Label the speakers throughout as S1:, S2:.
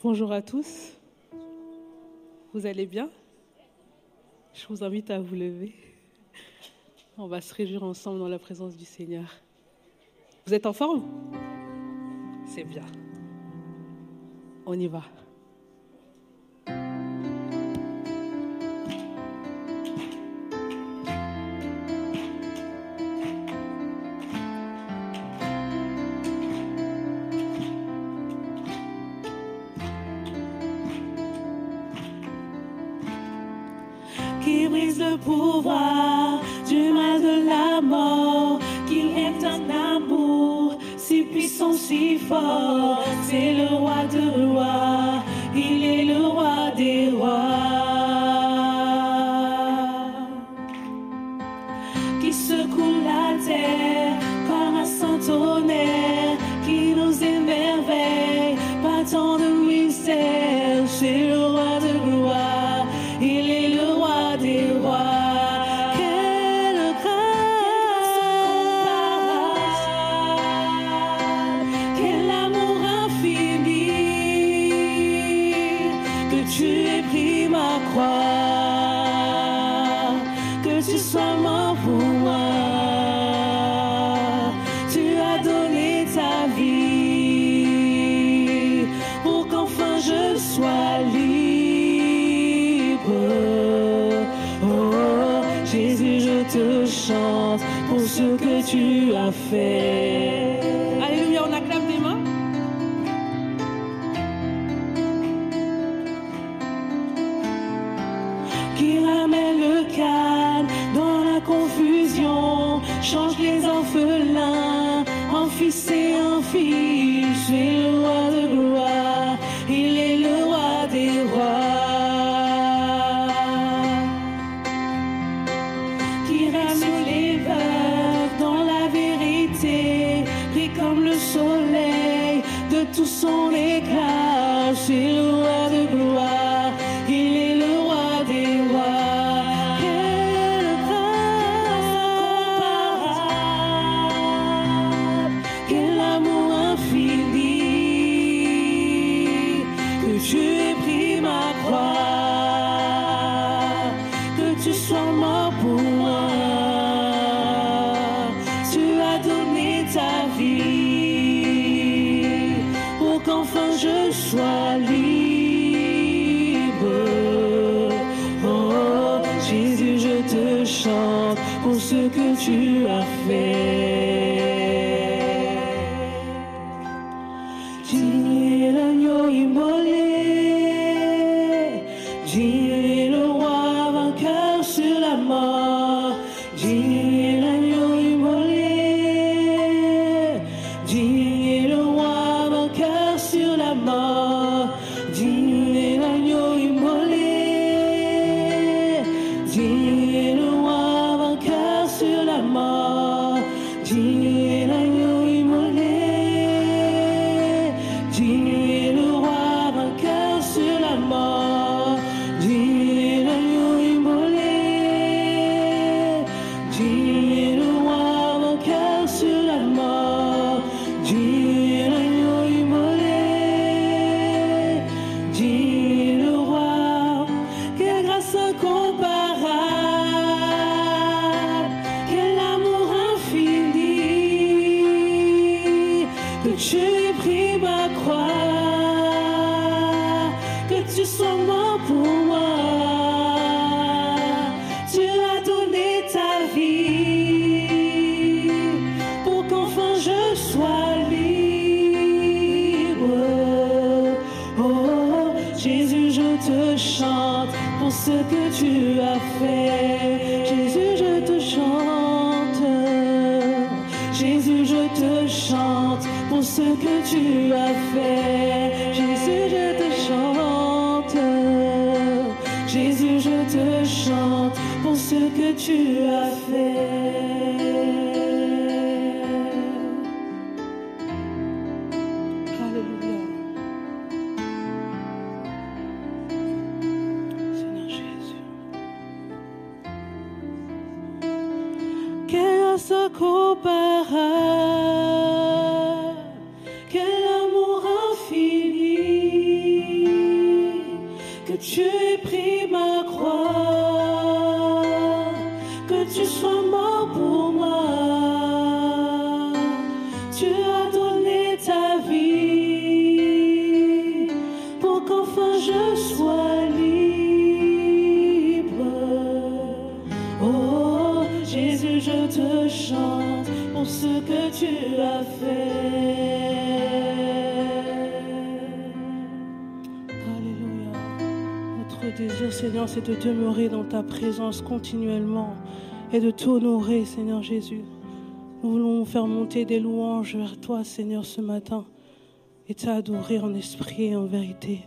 S1: Bonjour à tous. Vous allez bien? Je vous invite à vous lever. On va se réjouir ensemble dans la présence du Seigneur. Vous êtes en forme? C'est bien. On y va.
S2: c'est le roi de roi. il est le roi. de
S1: demeurer dans ta présence continuellement et de t'honorer, Seigneur Jésus. Nous voulons faire monter des louanges vers toi, Seigneur, ce matin et t'adorer en esprit et en vérité.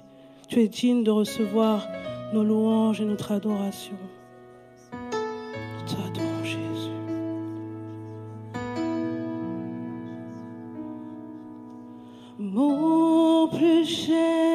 S1: Tu es digne de recevoir nos louanges et notre adoration.
S2: Mon plus cher.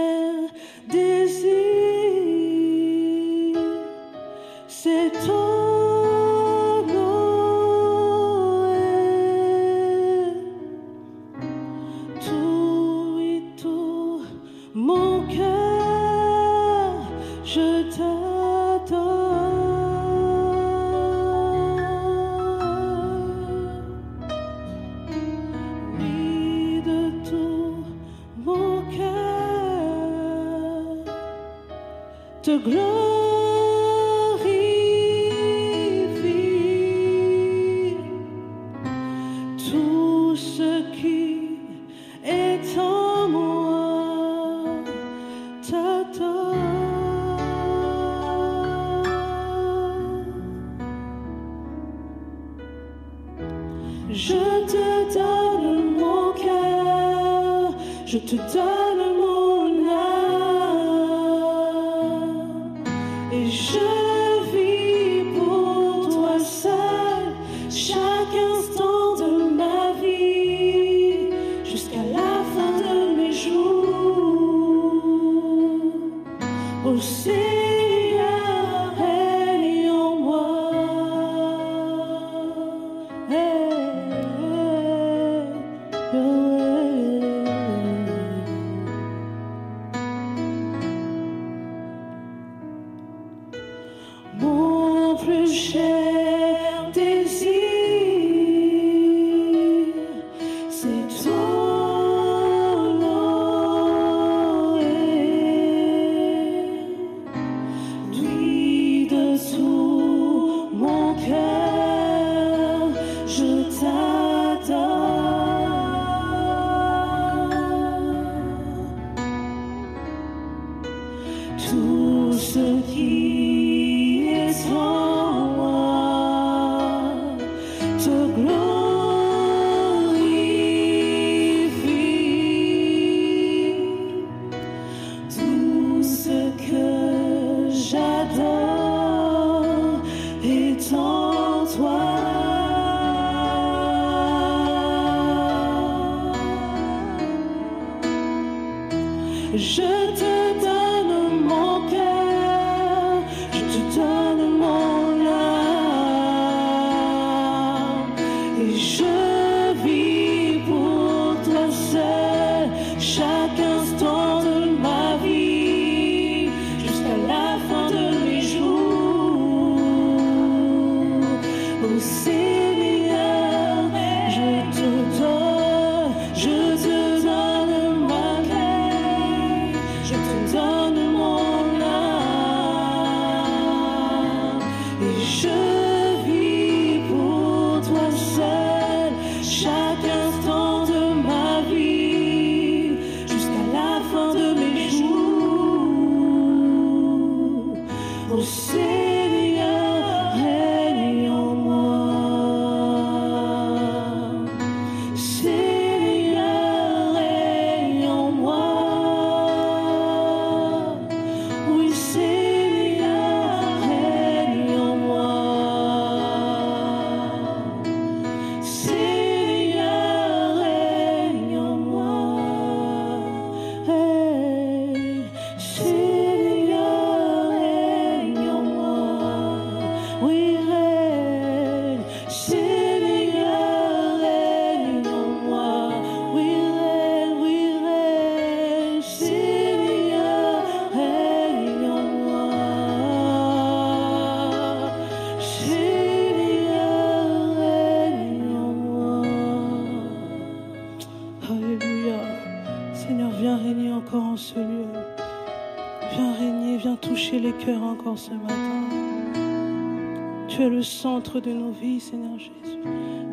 S2: de nos vies, Seigneur Jésus.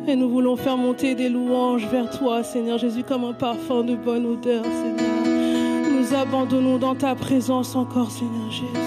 S2: Et nous voulons faire monter des louanges vers toi, Seigneur Jésus, comme un parfum de bonne odeur, Seigneur. Nous abandonnons dans ta présence encore, Seigneur Jésus.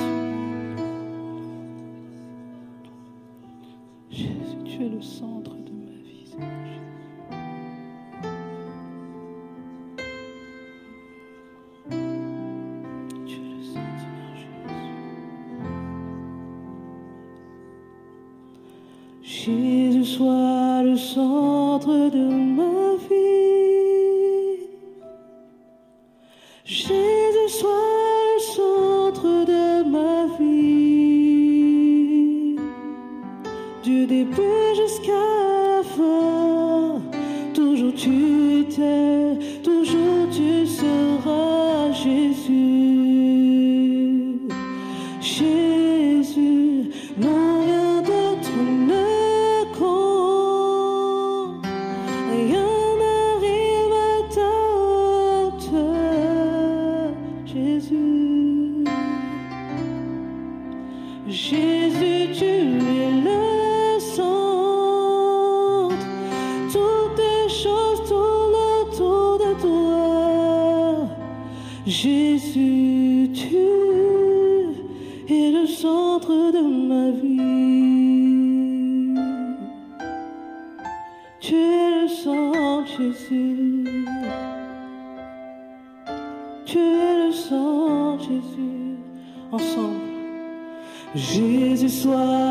S2: Jésus, tu es le centre de ma vie. Tu es le centre, Jésus. Tu es le centre, Jésus. Ensemble. Jésus soit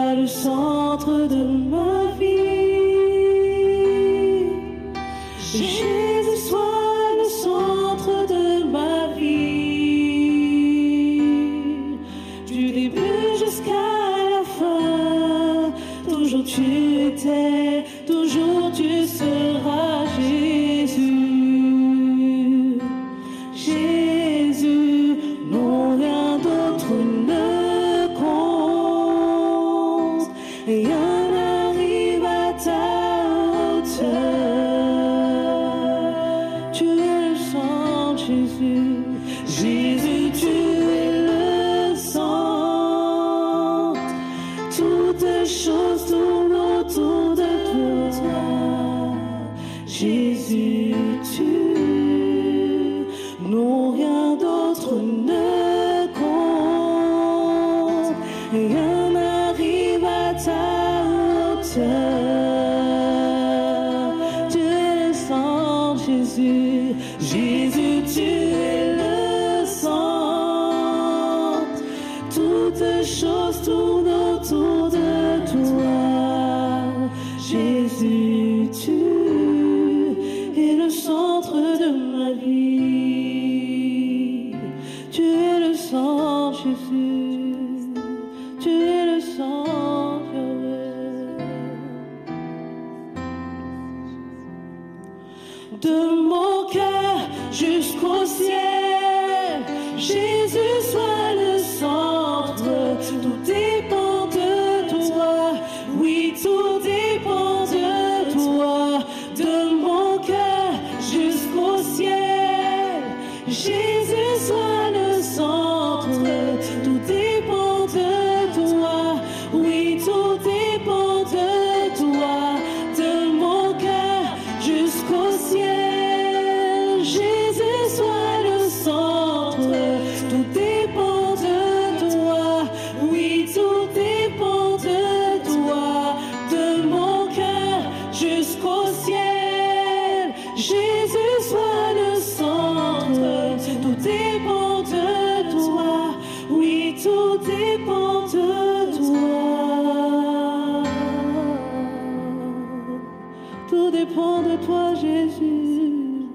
S2: Tout dépend de toi, Jésus.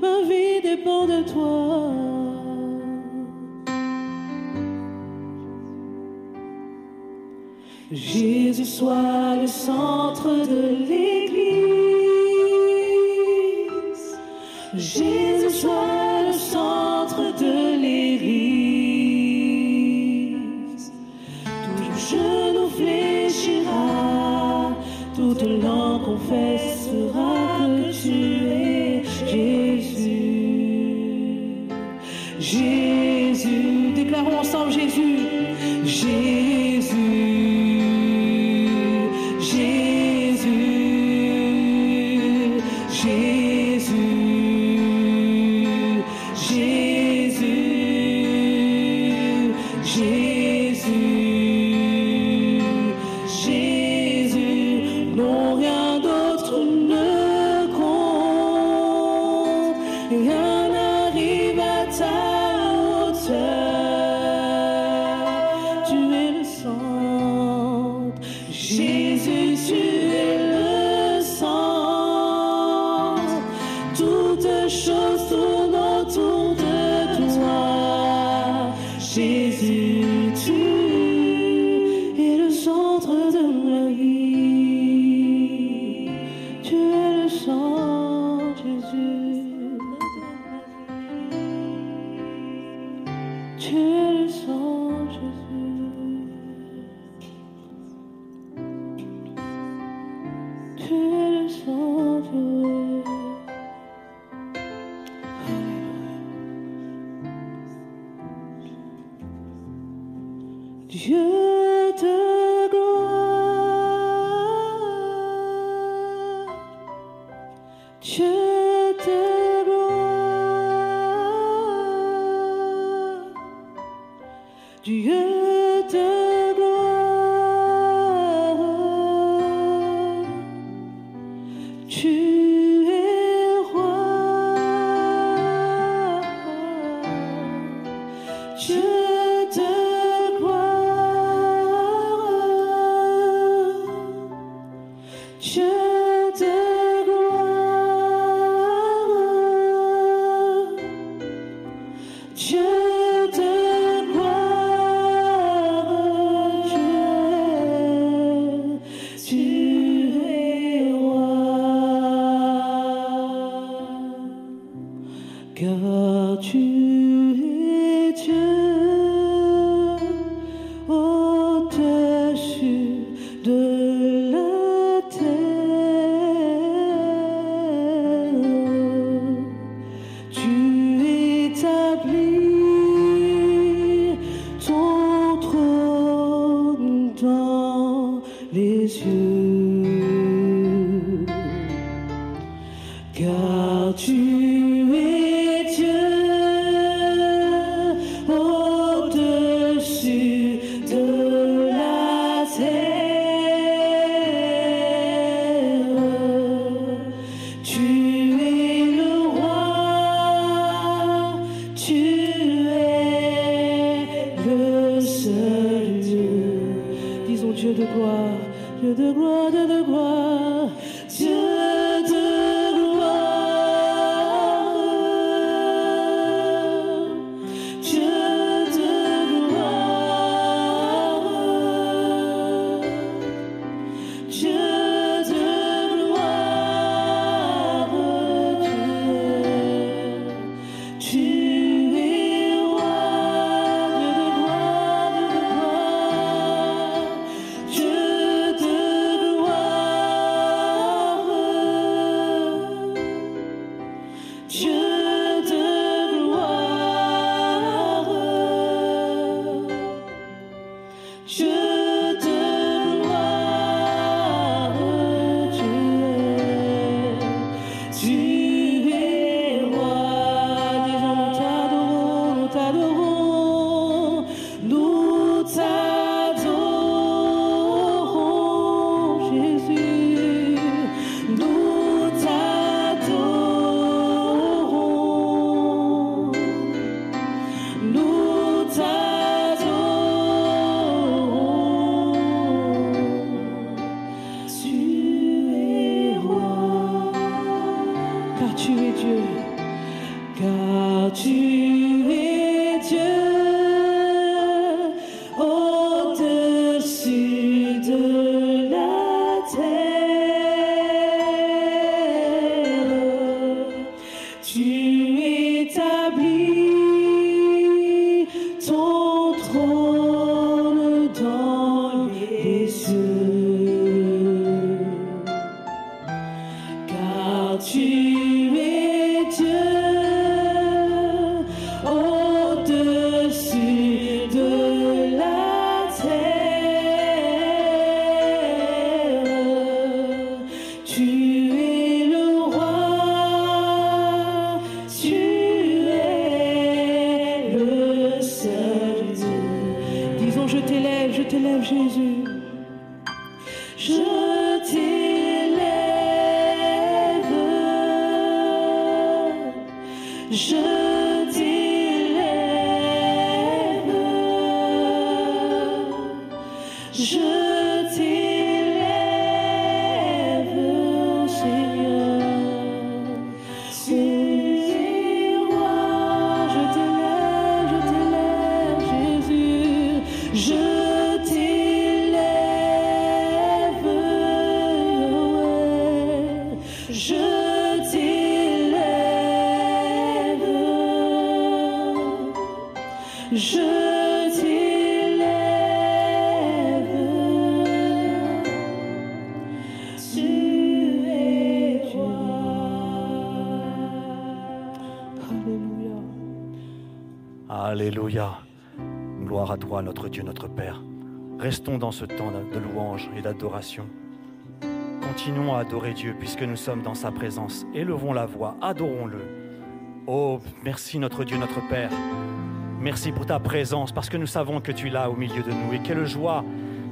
S2: Ma vie dépend de toi. Jésus soit le centre de l'Église. T'élève, je t'élève, Jésus.
S3: Dans ce temps de louange et d'adoration. Continuons à adorer Dieu puisque nous sommes dans sa présence. Élevons la voix, adorons-le. Oh, merci notre Dieu, notre Père. Merci pour ta présence parce que nous savons que tu es là au milieu de nous. Et quelle joie,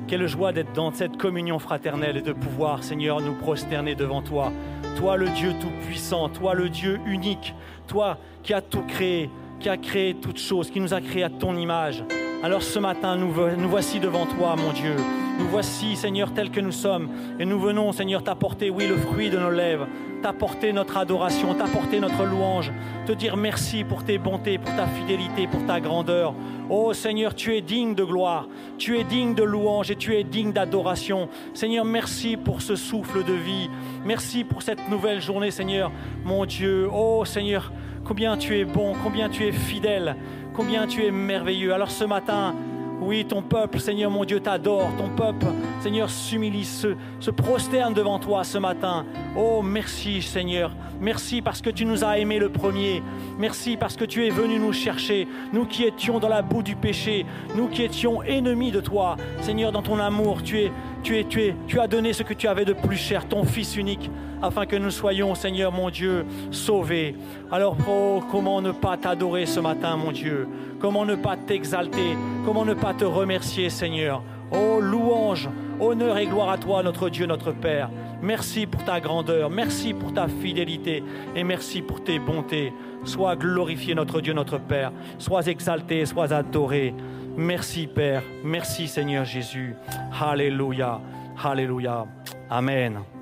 S3: quelle joie d'être dans cette communion fraternelle et de pouvoir, Seigneur, nous prosterner devant toi. Toi le Dieu tout-puissant, toi le Dieu unique, toi qui as tout créé, qui a créé toutes choses, qui nous a créé à ton image. Alors ce matin, nous, voici devant toi, mon Dieu. Nous voici, Seigneur, tels que nous sommes. Et nous venons, Seigneur, t'apporter, oui, le fruit de nos lèvres, t'apporter notre adoration, t'apporter notre louange, te dire merci pour tes bontés, pour ta fidélité, pour ta grandeur. Oh Seigneur, tu es digne de gloire, tu es digne de louange et tu es digne d'adoration. Seigneur, merci pour ce souffle de vie. Merci pour cette nouvelle journée, Seigneur, mon Dieu. Oh Seigneur, combien tu es bon, combien tu es fidèle, combien tu es merveilleux. Alors ce matin, oui, ton peuple, Seigneur mon Dieu, t'adore. Ton peuple, Seigneur, s'humilie, se, prosterne devant toi ce matin. Oh, merci, Seigneur. Merci parce que tu nous as aimés le premier. Merci parce que tu es venu nous chercher. Nous qui étions dans la boue du péché. Nous qui étions ennemis de toi. Seigneur, dans ton amour, tu es, tu tu as donné ce que tu avais de plus cher, ton Fils unique, afin que nous soyons, Seigneur mon Dieu, sauvés. Alors, oh, comment ne pas t'adorer ce matin, mon Dieu? Comment ne pas t'exalter? Comment ne pas te remercier, Seigneur? Oh, louange, honneur et gloire à toi, notre Dieu, notre Père. Merci pour ta grandeur, merci pour ta fidélité et merci pour tes bontés. Sois glorifié, notre Dieu, notre Père. Sois exalté, sois adoré. Merci, Père. Merci, Seigneur Jésus. Alléluia. Alléluia. Amen.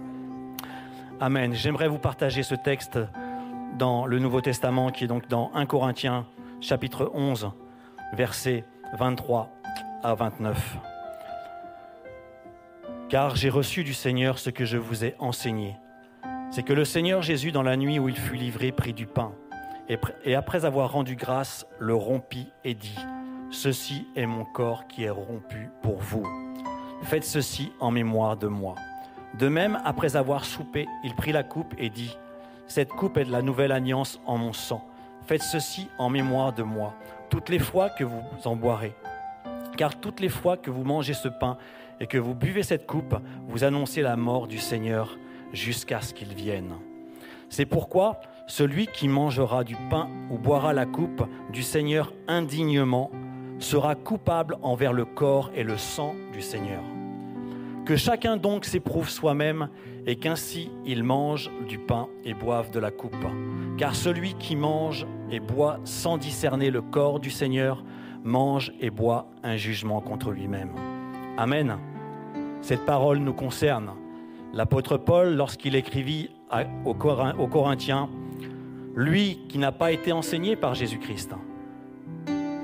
S3: Amen. J'aimerais vous partager ce texte dans le Nouveau Testament qui est donc dans 1 Corinthiens chapitre 11, versets 23 à 29. Car j'ai reçu du Seigneur ce que je vous ai enseigné. C'est que le Seigneur Jésus, dans la nuit où il fut livré, prit du pain, et après avoir rendu grâce, le rompit et dit, Ceci est mon corps qui est rompu pour vous. Faites ceci en mémoire de moi. De même, après avoir soupé, il prit la coupe et dit, Cette coupe est de la nouvelle alliance en mon sang. Faites ceci en mémoire de moi, toutes les fois que vous en boirez. Car toutes les fois que vous mangez ce pain et que vous buvez cette coupe, vous annoncez la mort du Seigneur jusqu'à ce qu'il vienne. C'est pourquoi celui qui mangera du pain ou boira la coupe du Seigneur indignement sera coupable envers le corps et le sang du Seigneur. Que chacun donc s'éprouve soi-même et qu'ainsi il mange du pain et boive de la coupe. Car celui qui mange et boit sans discerner le corps du Seigneur mange et boit un jugement contre lui-même. Amen. Cette parole nous concerne. L'apôtre Paul, lorsqu'il écrivit aux Corinthiens, lui qui n'a pas été enseigné par Jésus-Christ,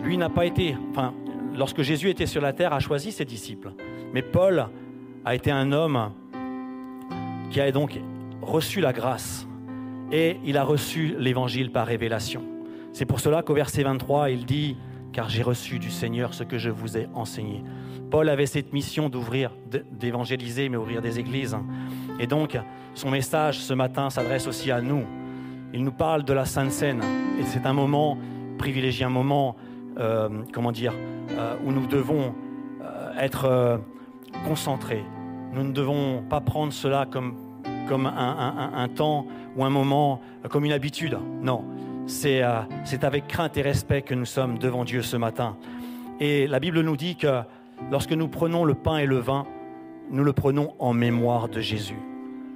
S3: lui n'a pas été, enfin, lorsque Jésus était sur la terre, a choisi ses disciples. Mais Paul a été un homme qui a donc reçu la grâce et il a reçu l'évangile par révélation. C'est pour cela qu'au verset 23, il dit, car j'ai reçu du Seigneur ce que je vous ai enseigné. Paul avait cette mission d'ouvrir, d'évangéliser, mais ouvrir des églises. Et donc, son message ce matin s'adresse aussi à nous. Il nous parle de la Sainte Seine. Et c'est un moment privilégié, un moment, euh, comment dire, euh, où nous devons euh, être concentrés. Nous ne devons pas prendre cela comme, comme un, un temps ou un moment, comme une habitude. Non, c'est avec crainte et respect que nous sommes devant Dieu ce matin. Et la Bible nous dit que lorsque nous prenons le pain et le vin, nous le prenons en mémoire de Jésus,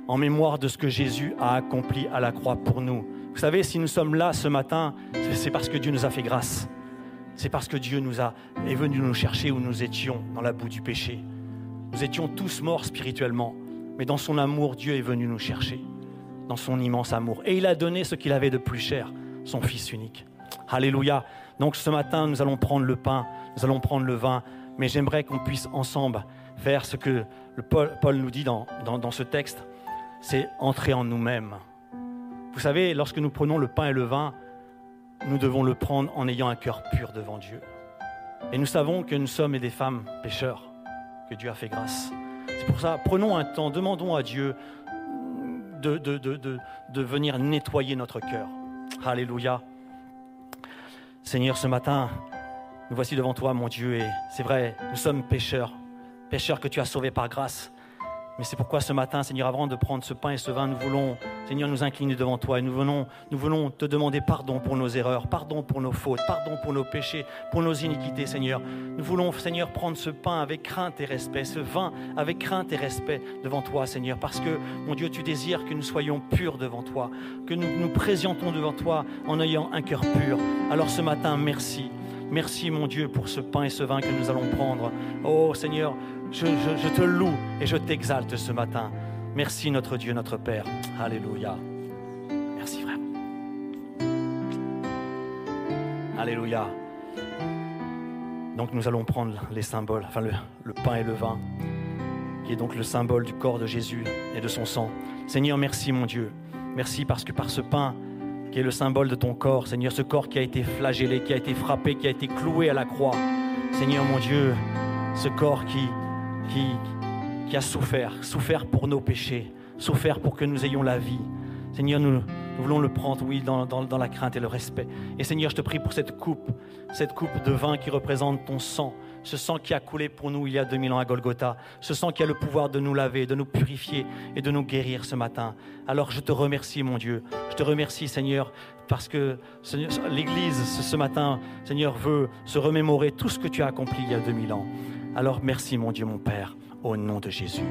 S3: en mémoire de ce que Jésus a accompli à la croix pour nous. Vous savez, si nous sommes là ce matin, c'est parce que Dieu nous a fait grâce. C'est parce que Dieu nous a, est venu nous chercher où nous étions dans la boue du péché. Nous étions tous morts spirituellement, mais dans son amour, Dieu est venu nous chercher, dans son immense amour. Et il a donné ce qu'il avait de plus cher, son Fils unique. Alléluia. Donc ce matin, nous allons prendre le pain, nous allons prendre le vin, mais j'aimerais qu'on puisse ensemble faire ce que Paul, nous dit dans, ce texte, c'est entrer en nous-mêmes. Vous savez, lorsque nous prenons le pain et le vin, nous devons le prendre en ayant un cœur pur devant Dieu. Et nous savons que nous sommes des femmes pécheurs, que Dieu a fait grâce. C'est pour ça, prenons un temps, demandons à Dieu de, venir nettoyer notre cœur. Alléluia. Seigneur, ce matin, nous voici devant toi, mon Dieu, et c'est vrai, nous sommes pécheurs, pécheurs que tu as sauvés par grâce. Mais c'est pourquoi ce matin, Seigneur, avant de prendre ce pain et ce vin, nous voulons, Seigneur, nous incliner devant toi et nous voulons, nous voulons te demander pardon pour nos erreurs, pardon pour nos fautes, pardon pour nos péchés, pour nos iniquités, Seigneur. Nous voulons, Seigneur, prendre ce pain avec crainte et respect, ce vin avec crainte et respect devant toi, Seigneur, parce que, mon Dieu, tu désires que nous soyons purs devant toi, que nous nous présentons devant toi en ayant un cœur pur. Alors ce matin, merci. Merci, mon Dieu, pour ce pain et ce vin que nous allons prendre. Oh Seigneur, je, te loue et je t'exalte ce matin. Merci notre Dieu, notre Père. Alléluia. Merci vraiment. Alléluia. Donc nous allons prendre les symboles, enfin le, le, pain et le vin, qui est donc le symbole du corps de Jésus et de son sang. Seigneur, merci mon Dieu. Merci parce que par ce pain, qui est le symbole de ton corps, Seigneur, ce corps qui a été flagellé, qui a été frappé, qui a été cloué à la croix. Seigneur mon Dieu, ce corps qui, qui, a souffert, souffert pour nos péchés, souffert pour que nous ayons la vie. Seigneur, nous, voulons le prendre, oui, dans, la crainte et le respect. Et Seigneur, je te prie pour cette coupe, cette coupe de vin qui représente ton sang, ce sang qui a coulé pour nous il y a 2000 ans à Golgotha, ce sang qui a le pouvoir de nous laver, de nous purifier et de nous guérir ce matin. Alors je te remercie, mon Dieu. Je te remercie, Seigneur, parce que l'Église, ce matin, Seigneur, veut se remémorer tout ce que tu as accompli il y a 2000 ans. Alors merci mon Dieu, mon Père, au nom de Jésus.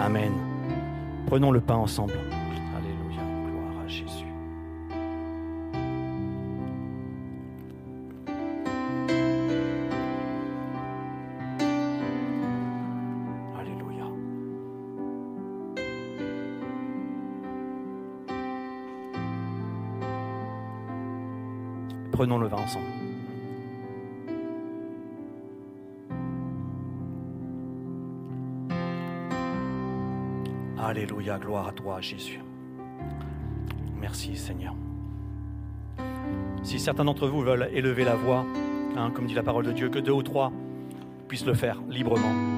S3: Amen. Prenons le pain ensemble. Alléluia, gloire à Jésus. Alléluia. Prenons le vin ensemble. Alléluia, gloire à toi Jésus. Merci Seigneur. Si certains d'entre vous veulent élever la voix, hein, comme dit la parole de Dieu, que deux ou trois puissent le faire librement.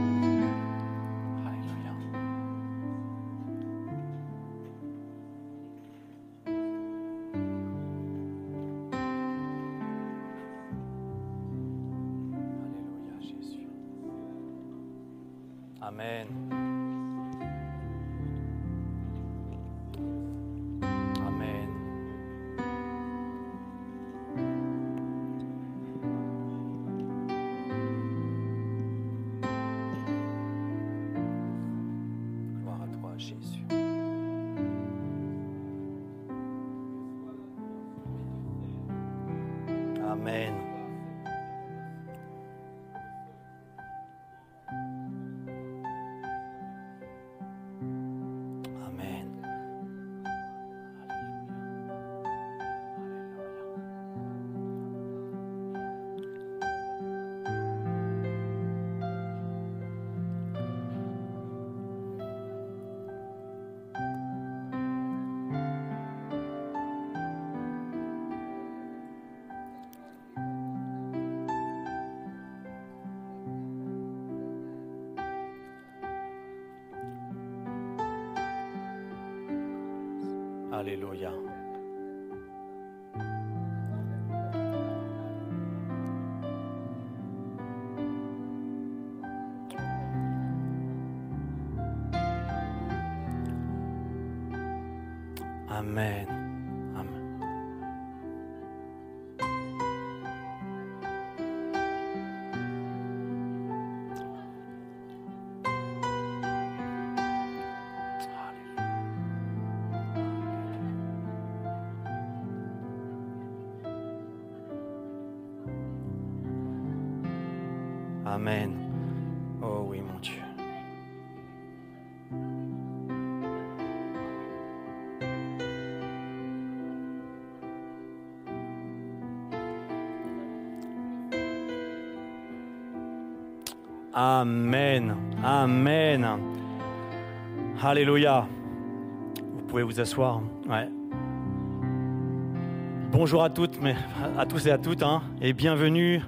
S3: Alléluia. Amen. Oh oui, mon Dieu. Amen. Amen. Alléluia. Vous pouvez vous asseoir. Ouais. Bonjour à toutes, mais à tous et à toutes, hein, et bienvenue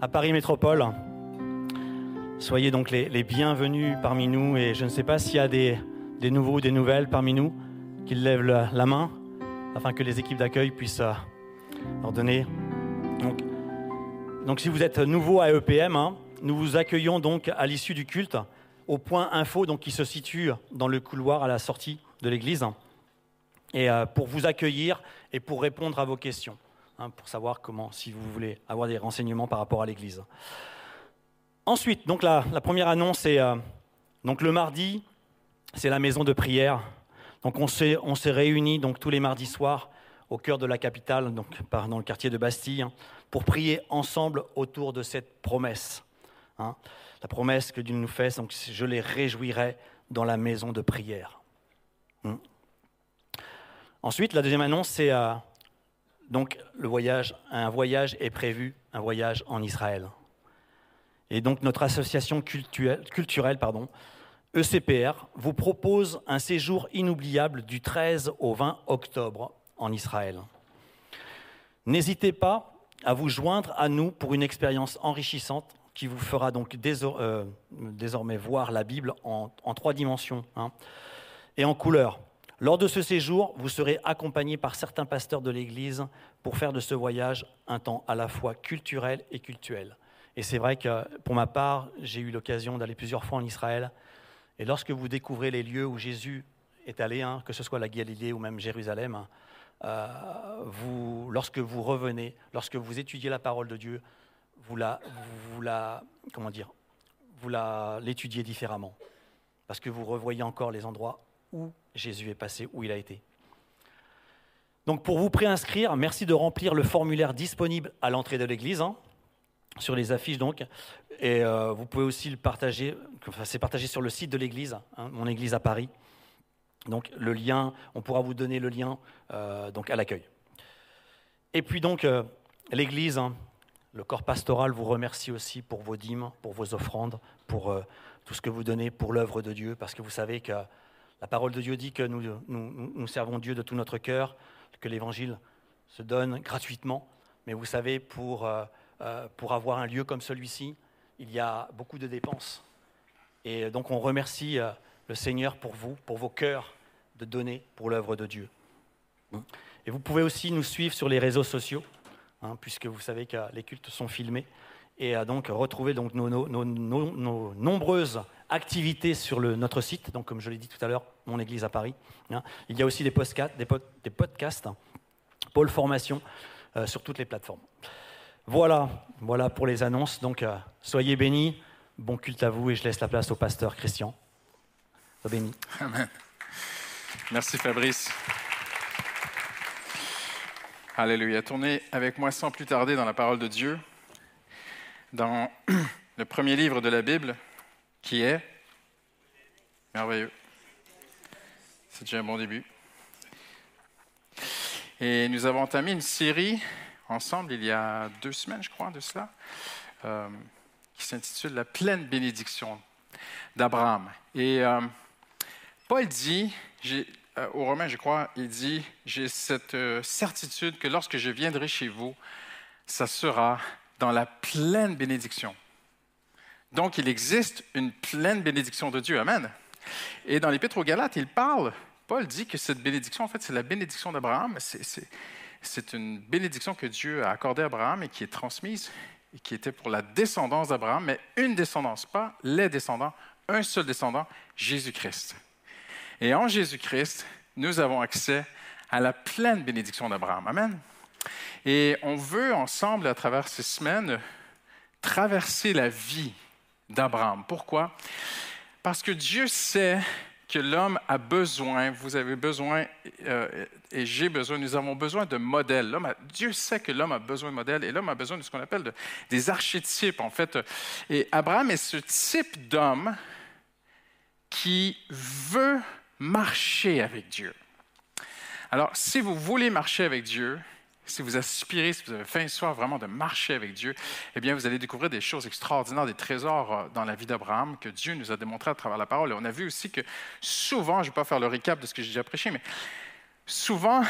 S3: à Paris Métropole. Soyez donc les, bienvenus parmi nous et je ne sais pas s'il y a des, nouveaux ou des nouvelles parmi nous qui lèvent la, main afin que les équipes d'accueil puissent euh, leur donner. Donc, si vous êtes nouveau à EPM, hein, nous vous accueillons donc à l'issue du culte au point info donc, qui se situe dans le couloir à la sortie de l'église et euh, pour vous accueillir et pour répondre à vos questions, hein, pour savoir comment, si vous voulez avoir des renseignements par rapport à l'église. Ensuite, donc la, première annonce, c'est euh, donc le mardi, c'est la maison de prière. Donc on s'est, on s'est réunis donc tous les mardis soirs au cœur de la capitale, donc dans le quartier de Bastille, pour prier ensemble autour de cette promesse. Hein. la promesse que Dieu nous fait, donc je les réjouirai dans la maison de prière. Hmm. Ensuite, la deuxième annonce, c'est euh, donc le voyage. Un voyage est prévu, un voyage en Israël. Et donc notre association culturelle, culturelle ECPR vous propose un séjour inoubliable du 13 au 20 octobre en Israël. N'hésitez pas à vous joindre à nous pour une expérience enrichissante qui vous fera donc euh, désormais voir la Bible en, trois dimensions hein, et en couleur. Lors de ce séjour, vous serez accompagné par certains pasteurs de l'Église pour faire de ce voyage un temps à la fois culturel et cultuel. Et c'est vrai que pour ma part, j'ai eu l'occasion d'aller plusieurs fois en Israël. Et lorsque vous découvrez les lieux où Jésus est allé, hein, que ce soit la Galilée ou même Jérusalem, euh, vous, lorsque vous revenez, lorsque vous étudiez la parole de Dieu, vous la, vous la comment dire, vous la, l'étudiez différemment, parce que vous revoyez encore les endroits où Jésus est passé, où il a été. Donc pour vous préinscrire, merci de remplir le formulaire disponible à l'entrée de l'église, hein, sur les affiches donc, et euh, vous pouvez aussi le partager, c'est partagé sur le site de l'église, hein, mon église à Paris. Donc le lien, on pourra vous donner le lien euh, donc à l'accueil. Et puis donc euh, l'église, hein, le corps pastoral vous remercie aussi pour vos dîmes, pour vos offrandes, pour tout ce que vous donnez pour l'œuvre de Dieu, parce que vous savez que la parole de Dieu dit que nous, nous, servons Dieu de tout notre cœur, que l'Évangile se donne gratuitement. Mais vous savez, pour, euh, euh, pour avoir un lieu comme celui-ci, il y a beaucoup de dépenses. Et donc on remercie euh, le Seigneur pour vous, pour vos cœurs de donner pour l'œuvre de Dieu. Et vous pouvez aussi nous suivre sur les réseaux sociaux, hein, puisque vous savez que les cultes sont filmés, et donc retrouver donc nos, nos, nos nombreuses activités sur le, notre site, donc comme je l'ai dit tout à l'heure, mon église à Paris. Hein. Il y a aussi des podcasts, des, des podcasts hein, Pôle Formation euh, sur toutes les plateformes. Voilà, voilà pour les annonces. Donc euh, soyez bénis, bon culte à vous et je laisse la place au pasteur Christian. Sois béni.
S4: Amen. Merci Fabrice. Alléluia. Tournez avec moi sans plus tarder dans la parole de Dieu, dans le premier livre de la Bible, qui est merveilleux. C'est déjà un bon début. Et nous avons entamé une série ensemble il y a deux semaines, je crois, de cela, euh, qui s'intitule La pleine bénédiction d'Abraham. Et euh, Paul dit, euh, aux Romains, je crois, il dit, j'ai cette certitude que lorsque je viendrai chez vous, ça sera dans la pleine bénédiction. Donc, il existe une pleine bénédiction de Dieu. Amen. Et dans l'Épître aux Galates, il parle, Paul dit que cette bénédiction, en fait, c'est la bénédiction d'Abraham. C'est une bénédiction que Dieu a accordée à Abraham et qui est transmise et qui était pour la descendance d'Abraham, mais une descendance, pas les descendants, un seul descendant, Jésus-Christ. Et en Jésus-Christ, nous avons accès à la pleine bénédiction d'Abraham. Amen. Et on veut ensemble, à travers ces semaines, traverser la vie d'Abraham. Pourquoi? Parce que Dieu sait que l'homme a besoin, vous avez besoin euh, et j'ai besoin, nous avons besoin de modèles. Dieu sait que l'homme a besoin de modèles et l'homme a besoin de ce qu'on appelle des archétypes, en fait. Et Abraham est ce type d'homme qui veut marcher avec Dieu. Alors, si vous voulez marcher avec Dieu, si vous aspirez, si vous avez faim soir vraiment de marcher avec Dieu, eh bien, vous allez découvrir des choses extraordinaires, des trésors euh, dans la vie d'Abraham que Dieu nous a démontré à travers la parole. Et on a vu aussi que souvent, je ne vais pas faire le récap de ce que j'ai déjà prêché, mais souvent,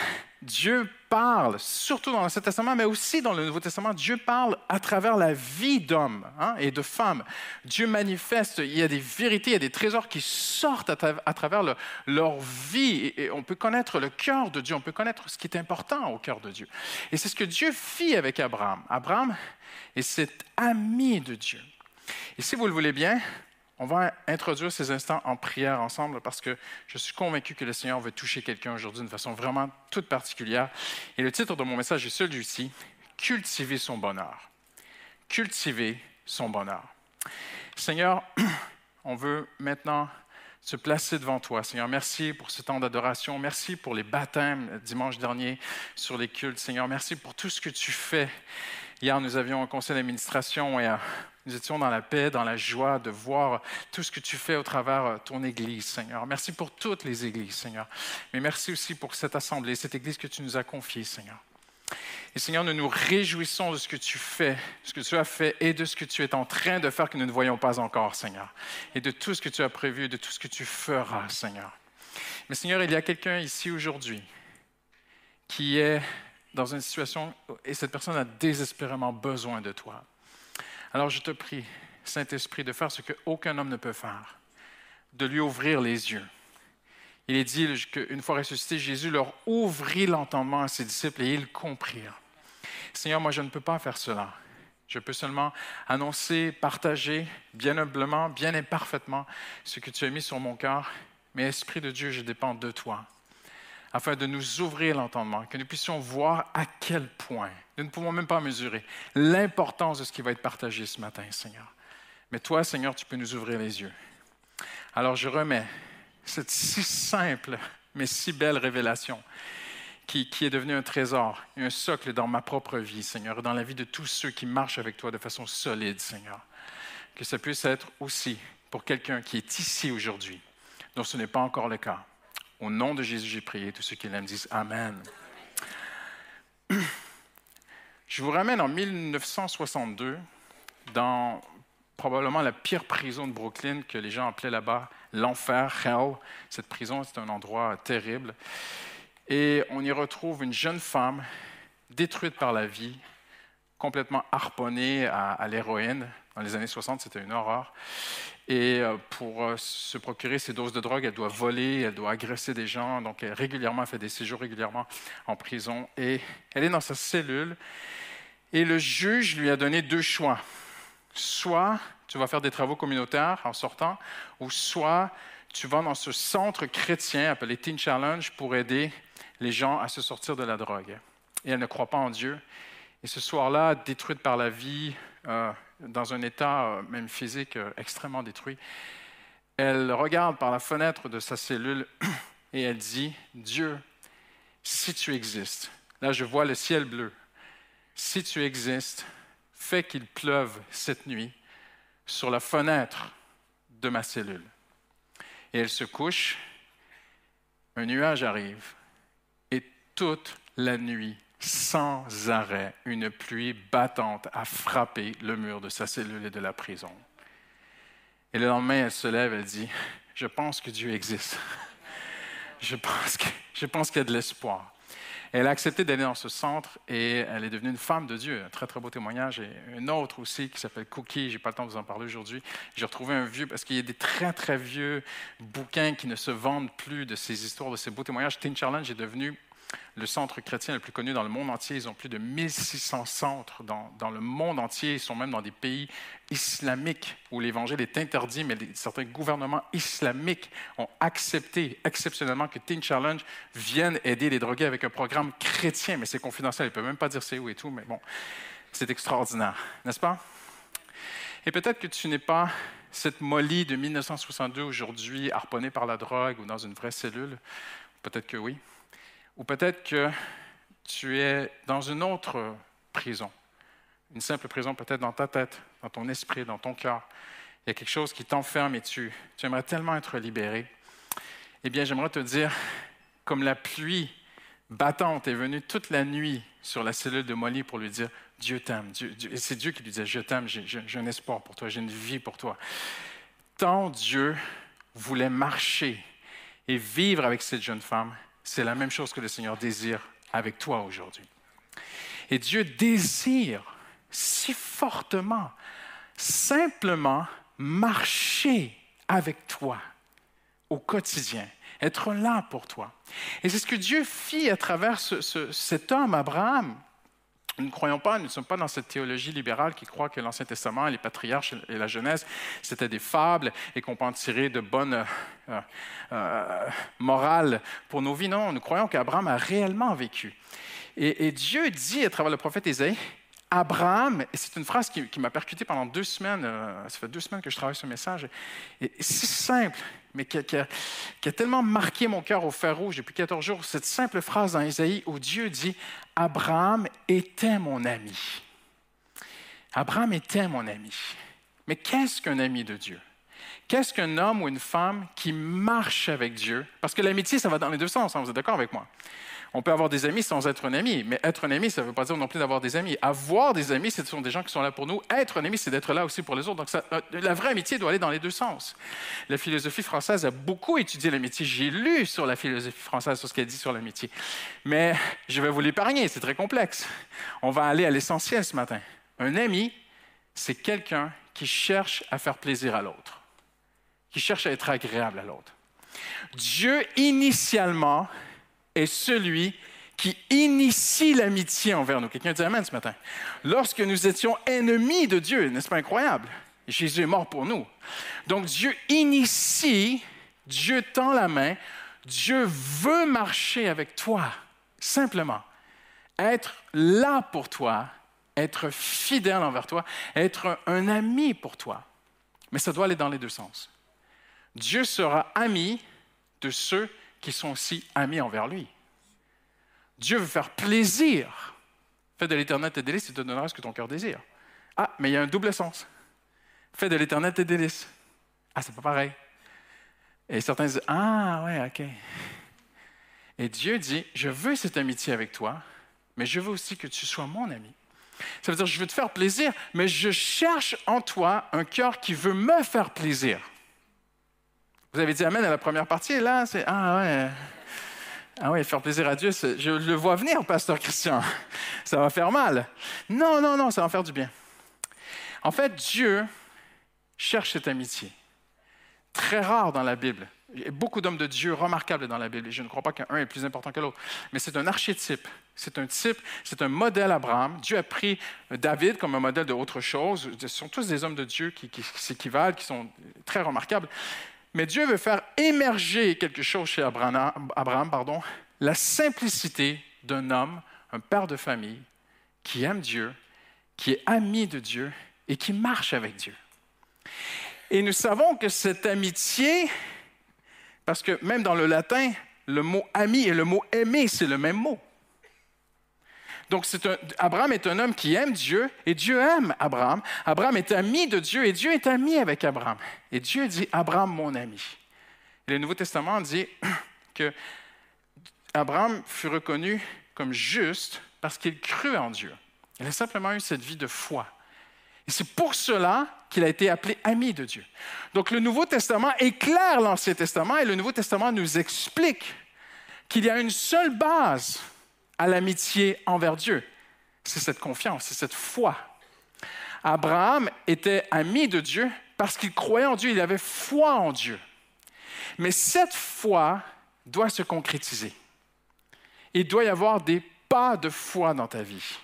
S4: Dieu parle, surtout dans l'Ancien Testament, mais aussi dans le Nouveau Testament, Dieu parle à travers la vie d'hommes hein, et de femmes. Dieu manifeste, il y a des vérités, il y a des trésors qui sortent à, travers leur vie. Et, on peut connaître le cœur de Dieu, on peut connaître ce qui est important au cœur de Dieu. Et c'est ce que Dieu fit avec Abraham. Abraham est cet ami de Dieu. Et si vous le voulez bien, on va introduire ces instants en prière ensemble parce que je suis convaincu que le Seigneur veut toucher quelqu'un aujourd'hui d'une façon vraiment toute particulière. Et le titre de mon message est celui-ci, Cultiver son bonheur. Cultiver son bonheur. Seigneur, on veut maintenant se placer devant toi. Seigneur, merci pour ce temps d'adoration. Merci pour les baptêmes dimanche dernier sur les cultes. Seigneur, merci pour tout ce que tu fais. Hier, nous avions un conseil d'administration et nous étions dans la paix, dans la joie de voir tout ce que tu fais au travers de euh, ton Église, Seigneur. Merci pour toutes les Églises, Seigneur. Mais merci aussi pour cette assemblée, cette Église que tu nous as confiée, Seigneur. Et Seigneur, nous nous réjouissons de ce que tu fais, ce que tu as fait et de ce que tu es en train de faire que nous ne voyons pas encore, Seigneur. Et de tout ce que tu as prévu, de tout ce que tu feras, Seigneur. Mais Seigneur, il y a quelqu'un ici aujourd'hui qui est dans une situation et cette personne a désespérément besoin de toi. Alors je te prie, Saint-Esprit, de faire ce qu'aucun homme ne peut faire, de lui ouvrir les yeux. Il est dit qu'une fois ressuscité, Jésus leur ouvrit l'entendement à ses disciples et ils comprirent. Seigneur, moi je ne peux pas faire cela. Je peux seulement annoncer, partager bien humblement, bien imparfaitement ce que tu as mis sur mon cœur. Mais Esprit de Dieu, je dépends de toi afin de nous ouvrir l'entendement, que nous puissions voir à quel point, nous ne pouvons même pas mesurer, l'importance de ce qui va être partagé ce matin, Seigneur. Mais toi, Seigneur, tu peux nous ouvrir les yeux. Alors je remets cette si simple, mais si belle révélation qui, qui, est devenue un trésor, un socle dans ma propre vie, Seigneur, et dans la vie de tous ceux qui marchent avec toi de façon solide, Seigneur. Que ça puisse être aussi pour quelqu'un qui est ici aujourd'hui, dont ce n'est pas encore le cas. Au nom de Jésus, j'ai prié. Tous ceux qui l'aiment disent Amen. Je vous ramène en 1962 dans probablement la pire prison de Brooklyn que les gens appelaient là-bas l'enfer, Hell. Cette prison, c'est un endroit terrible. Et on y retrouve une jeune femme détruite par la vie, complètement harponnée à, l'héroïne. Dans les années 60, c'était une horreur. Et euh, pour euh, se procurer ces doses de drogue, elle doit voler, elle doit agresser des gens. Donc, elle régulièrement fait des séjours régulièrement en prison. Et elle est dans sa cellule. Et le juge lui a donné deux choix. Soit tu vas faire des travaux communautaires en sortant, ou soit tu vas dans ce centre chrétien appelé Teen Challenge pour aider les gens à se sortir de la drogue. Et elle ne croit pas en Dieu. Et ce soir-là, détruite par la vie, euh, dans un état euh, même physique euh, extrêmement détruit, elle regarde par la fenêtre de sa cellule et elle dit, Dieu, si tu existes, là je vois le ciel bleu, si tu existes, fais qu'il pleuve cette nuit sur la fenêtre de ma cellule. Et elle se couche, un nuage arrive, et toute la nuit, sans arrêt, une pluie battante a frappé le mur de sa cellule et de la prison. Et le lendemain, elle se lève, elle dit, je pense que Dieu existe. je pense, qu'il y a de l'espoir. Elle a accepté d'aller dans ce centre et elle est devenue une femme de Dieu. Un très, très beau témoignage. Et un autre aussi qui s'appelle Cookie. Je n'ai pas le temps de vous en parler aujourd'hui. J'ai retrouvé un vieux, parce qu'il y a des très, très vieux bouquins qui ne se vendent plus de ces histoires, de ces beaux témoignages. Teen Challenge est devenu le centre chrétien le plus connu dans le monde entier. Ils ont plus de 1600 centres dans, le monde entier. Ils sont même dans des pays islamiques où l'évangile est interdit, mais certains gouvernements islamiques ont accepté exceptionnellement que Teen Challenge vienne aider les drogués avec un programme chrétien. Mais c'est confidentiel, ils ne peuvent même pas dire c'est où et tout, mais bon, c'est extraordinaire, n'est-ce pas? Et peut-être que tu n'es pas cette Molly de 1962 aujourd'hui, harponnée par la drogue ou dans une vraie cellule. Peut-être que oui. Ou peut-être que tu es dans une autre prison, une simple prison peut-être dans ta tête, dans ton esprit, dans ton cœur. Il y a quelque chose qui t'enferme et tu, tu aimerais tellement être libéré. Eh bien, j'aimerais te dire, comme la pluie battante est venue toute la nuit sur la cellule de Molly pour lui dire Dieu t'aime. et c'est Dieu qui lui disait Je t'aime, j'ai un espoir pour toi, j'ai une vie pour toi. Tant Dieu voulait marcher et vivre avec cette jeune femme c'est la même chose que le Seigneur désire avec toi aujourd'hui. Et Dieu désire si fortement, simplement marcher avec toi au quotidien, être là pour toi. Et c'est ce que Dieu fit à travers cet homme, Abraham. Nous ne croyons pas, nous ne sommes pas dans cette théologie libérale qui croit que l'Ancien Testament, les patriarches et la Genèse, c'était des fables et qu'on peut en tirer de bonnes euh, euh, morales pour nos vies. Non, nous croyons qu'Abraham a réellement vécu. Et, Dieu dit à travers le prophète Isaïe, Abraham, et c'est une phrase qui, m'a percuté pendant deux semaines, euh, ça fait deux semaines que je travaille ce message, et, c'est simple, mais qui a, tellement marqué mon cœur au fer rouge depuis 14 jours, cette simple phrase dans Isaïe où Dieu dit, Abraham était mon ami. Abraham était mon ami. Mais qu'est-ce qu'un ami de Dieu? Qu'est-ce qu'un homme ou une femme qui marche avec Dieu? Parce que l'amitié, ça va dans les deux sens, hein, vous êtes d'accord avec moi? On peut avoir des amis sans être un ami, mais être un ami, ça ne veut pas dire non plus d'avoir des amis. Avoir des amis, ce sont des gens qui sont là pour nous. Être un ami, c'est d'être là aussi pour les autres. Donc, euh, la vraie amitié doit aller dans les deux sens. La philosophie française a beaucoup étudié l'amitié. J'ai lu sur la philosophie française, sur ce qu'elle dit sur l'amitié. Mais je vais vous l'épargner, c'est très complexe. On va aller à l'essentiel ce matin. Un ami, c'est quelqu'un qui cherche à faire plaisir à l'autre, qui cherche à être agréable à l'autre. Dieu, initialement, est celui qui initie l'amitié envers nous. Quelqu'un dit Amen ce matin. Lorsque nous étions ennemis de Dieu, n'est-ce pas incroyable? Jésus est mort pour nous. Donc Dieu initie, Dieu tend la main, Dieu veut marcher avec toi, simplement. Être là pour toi, être fidèle envers toi, être un, ami pour toi. Mais ça doit aller dans les deux sens. Dieu sera ami de ceux qui sont aussi amis envers lui. Dieu veut faire plaisir. Fais de l'éternel tes délices et te donnera ce que ton cœur désire. Ah, mais il y a un double sens. Fais de l'éternel tes délices. Ah, c'est pas pareil. Et certains disent Ah, ouais, OK. Et Dieu dit Je veux cette amitié avec toi, mais je veux aussi que tu sois mon ami. Ça veut dire Je veux te faire plaisir, mais je cherche en toi un cœur qui veut me faire plaisir. Vous avez dit Amen à la première partie, et là, c'est Ah ouais. Ah oui, faire plaisir à Dieu, je le vois venir, pasteur Christian. Ça va faire mal. Non, non, non, ça va faire du bien. En fait, Dieu cherche cette amitié. Très rare dans la Bible. Il y a beaucoup d'hommes de Dieu remarquables dans la Bible. Et je ne crois pas qu'un est plus important que l'autre. Mais c'est un archétype. C'est un type, c'est un modèle Abraham. Dieu a pris David comme un modèle de autre chose. Ce sont tous des hommes de Dieu qui, qui s'équivalent, qui sont très remarquables. Mais Dieu veut faire émerger quelque chose chez Abraham, pardon, la simplicité d'un homme, un père de famille, qui aime Dieu, qui est ami de Dieu et qui marche avec Dieu. Et nous savons que cette amitié, parce que même dans le latin, le mot ami et le mot aimer, c'est le même mot. Donc, Abraham est un homme qui aime Dieu et Dieu aime Abraham. Abraham est ami de Dieu et Dieu est ami avec Abraham. Et Dieu dit Abraham, mon ami. le Nouveau Testament dit que Abraham fut reconnu comme juste parce qu'il crut en Dieu. Il a simplement eu cette vie de foi. Et c'est pour cela qu'il a été appelé ami de Dieu. Donc le Nouveau Testament éclaire l'Ancien Testament et le Nouveau Testament nous explique qu'il y a une seule base à l'amitié envers Dieu. C'est cette confiance, c'est cette foi. Abraham était ami de Dieu parce qu'il croyait en Dieu, il avait foi en Dieu. Mais cette foi doit se concrétiser. Il doit y avoir des pas de foi dans ta vie.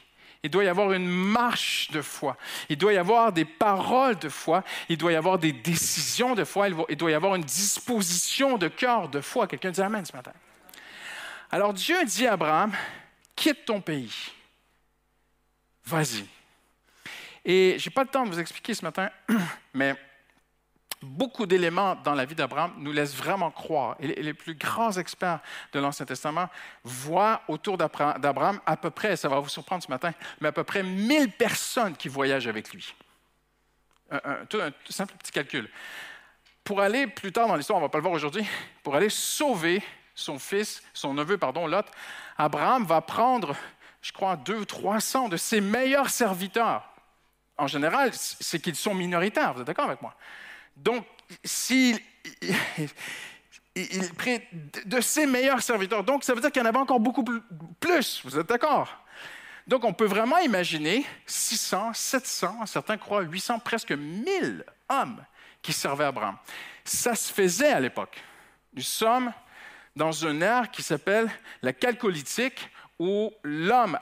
S4: Il doit y avoir une marche de foi. Il doit y avoir des paroles de foi. Il doit y avoir des décisions de foi. Il doit y avoir une disposition de cœur de foi. Quelqu'un dit Amen ce matin. Alors Dieu dit à Abraham, quitte ton pays. Vas-y. Et je n'ai pas le temps de vous expliquer ce matin, mais beaucoup d'éléments dans la vie d'Abraham nous laissent vraiment croire, et les plus grands experts de l'Ancien Testament voient autour d'Abraham à peu près, ça va vous surprendre ce matin, mais à peu près 1000 personnes qui voyagent avec lui. Un, un simple petit calcul. Pour aller plus tard dans l'histoire, on ne va pas le voir aujourd'hui, pour aller sauver son fils, son neveu, pardon, Lot, Abraham va prendre, je crois, deux ou trois cents de ses meilleurs serviteurs. En général, c'est qu'ils sont minoritaires, vous êtes d'accord avec moi? Donc, s'il il de ses meilleurs serviteurs. Donc, ça veut dire qu'il y en avait encore beaucoup plus. Vous êtes d'accord? Donc, on peut vraiment imaginer 600, 700, certains croient 800, presque 1000 hommes qui servaient Abraham. Ça se faisait à l'époque. Nous sommes dans une ère qui s'appelle la calcolytique, où l'homme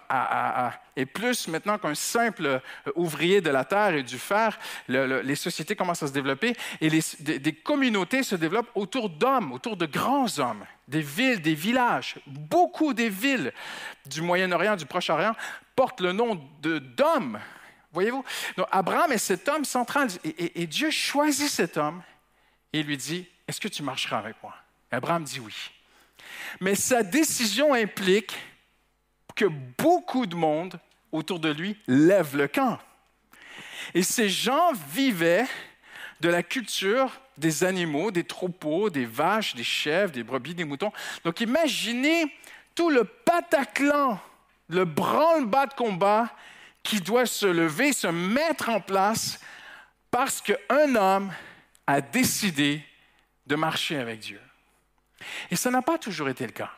S4: est plus maintenant qu'un simple euh, ouvrier de la terre et du fer. les sociétés commencent à se développer et des, communautés se développent autour d'hommes, autour de grands hommes, des villes, des villages. Beaucoup des villes du Moyen-Orient, du Proche-Orient portent le nom d'hommes. Voyez-vous? Abraham est cet homme central et, et Dieu choisit cet homme et lui dit, est-ce que tu marcheras avec moi? Abraham dit oui. Mais sa décision implique que beaucoup de monde autour de lui lève le camp. Et ces gens vivaient de la culture des animaux, des troupeaux, des vaches, des chèvres, des brebis, des moutons. Donc imaginez tout le pataclan, le branle-bas de combat qui doit se lever, se mettre en place parce qu'un homme a décidé de marcher avec Dieu. Et ça n'a pas toujours été le cas.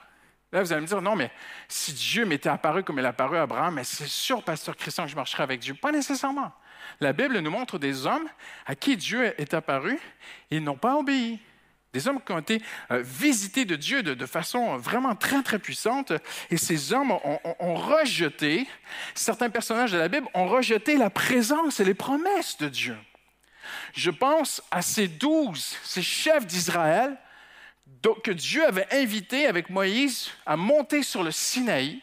S4: Là, vous allez me dire, non, mais si Dieu m'était apparu comme il a apparu à Abraham, c'est sûr, pasteur Christian, que je marcherai avec Dieu. Pas nécessairement. La Bible nous montre des hommes à qui Dieu est apparu ils n'ont pas obéi. Des hommes qui ont été euh, visités de Dieu de, façon vraiment très, très puissante. Et ces hommes ont, rejeté, certains personnages de la Bible ont rejeté la présence et les promesses de Dieu. Je pense à ces douze, ces chefs d'Israël que Dieu avait invité avec Moïse à monter sur le Sinaï.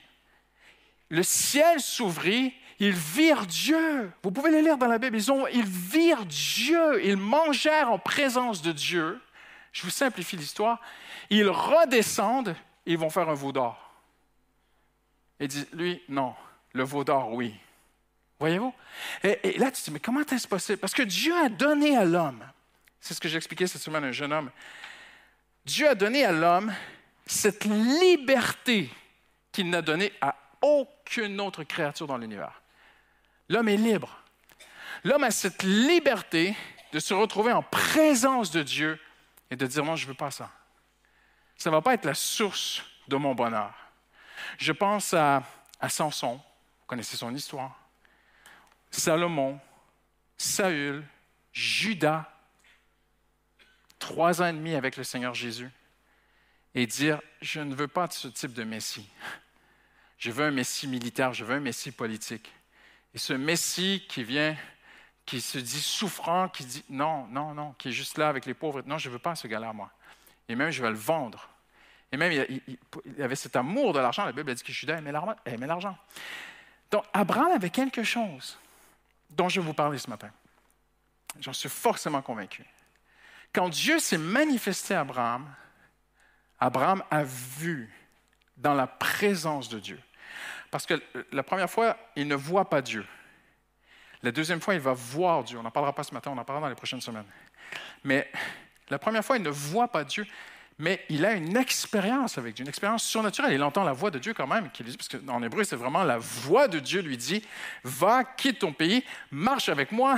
S4: Le ciel s'ouvrit, ils virent Dieu. Vous pouvez le lire dans la Bible. Ils, ont, ils virent Dieu. Ils mangèrent en présence de Dieu. Je vous simplifie l'histoire. Ils redescendent, ils vont faire un veau d'or. Et dit, lui, non. Le veau d'or, oui. Voyez-vous? Et, et, là, tu te dis, mais comment est-ce possible? Parce que Dieu a donné à l'homme, c'est ce que j'expliquais cette semaine à un jeune homme, Dieu a donné à l'homme cette liberté qu'il n'a donnée à aucune autre créature dans l'univers. L'homme est libre. L'homme a cette liberté de se retrouver en présence de Dieu et de dire, non, je ne veux pas ça. Ça ne va pas être la source de mon bonheur. Je pense à, à Samson, vous connaissez son histoire, Salomon, Saül, Judas, trois ans et demi avec le Seigneur Jésus et dire, je ne veux pas de ce type de Messie. Je veux un Messie militaire, je veux un Messie politique. Et ce Messie qui vient, qui se dit souffrant, qui dit non, non, non, qui est juste là avec les pauvres, non, je ne veux pas ce gars-là, moi. Et même, je vais le vendre. Et même, il, avait cet amour de l'argent. La Bible a dit que Judas aimait l'argent. Donc, Abraham avait quelque chose dont je vais vous parler ce matin. J'en suis forcément convaincu. Quand Dieu s'est manifesté à Abraham, Abraham a vu dans la présence de Dieu. Parce que la première fois, il ne voit pas Dieu. La deuxième fois, il va voir Dieu. On n'en parlera pas ce matin, on en parlera dans les prochaines semaines. Mais la première fois, il ne voit pas Dieu, mais il a une expérience avec Dieu, une expérience surnaturelle. Il entend la voix de Dieu quand même, qui dit, parce qu'en hébreu, c'est vraiment la voix de Dieu lui dit, va, quitte ton pays, marche avec moi,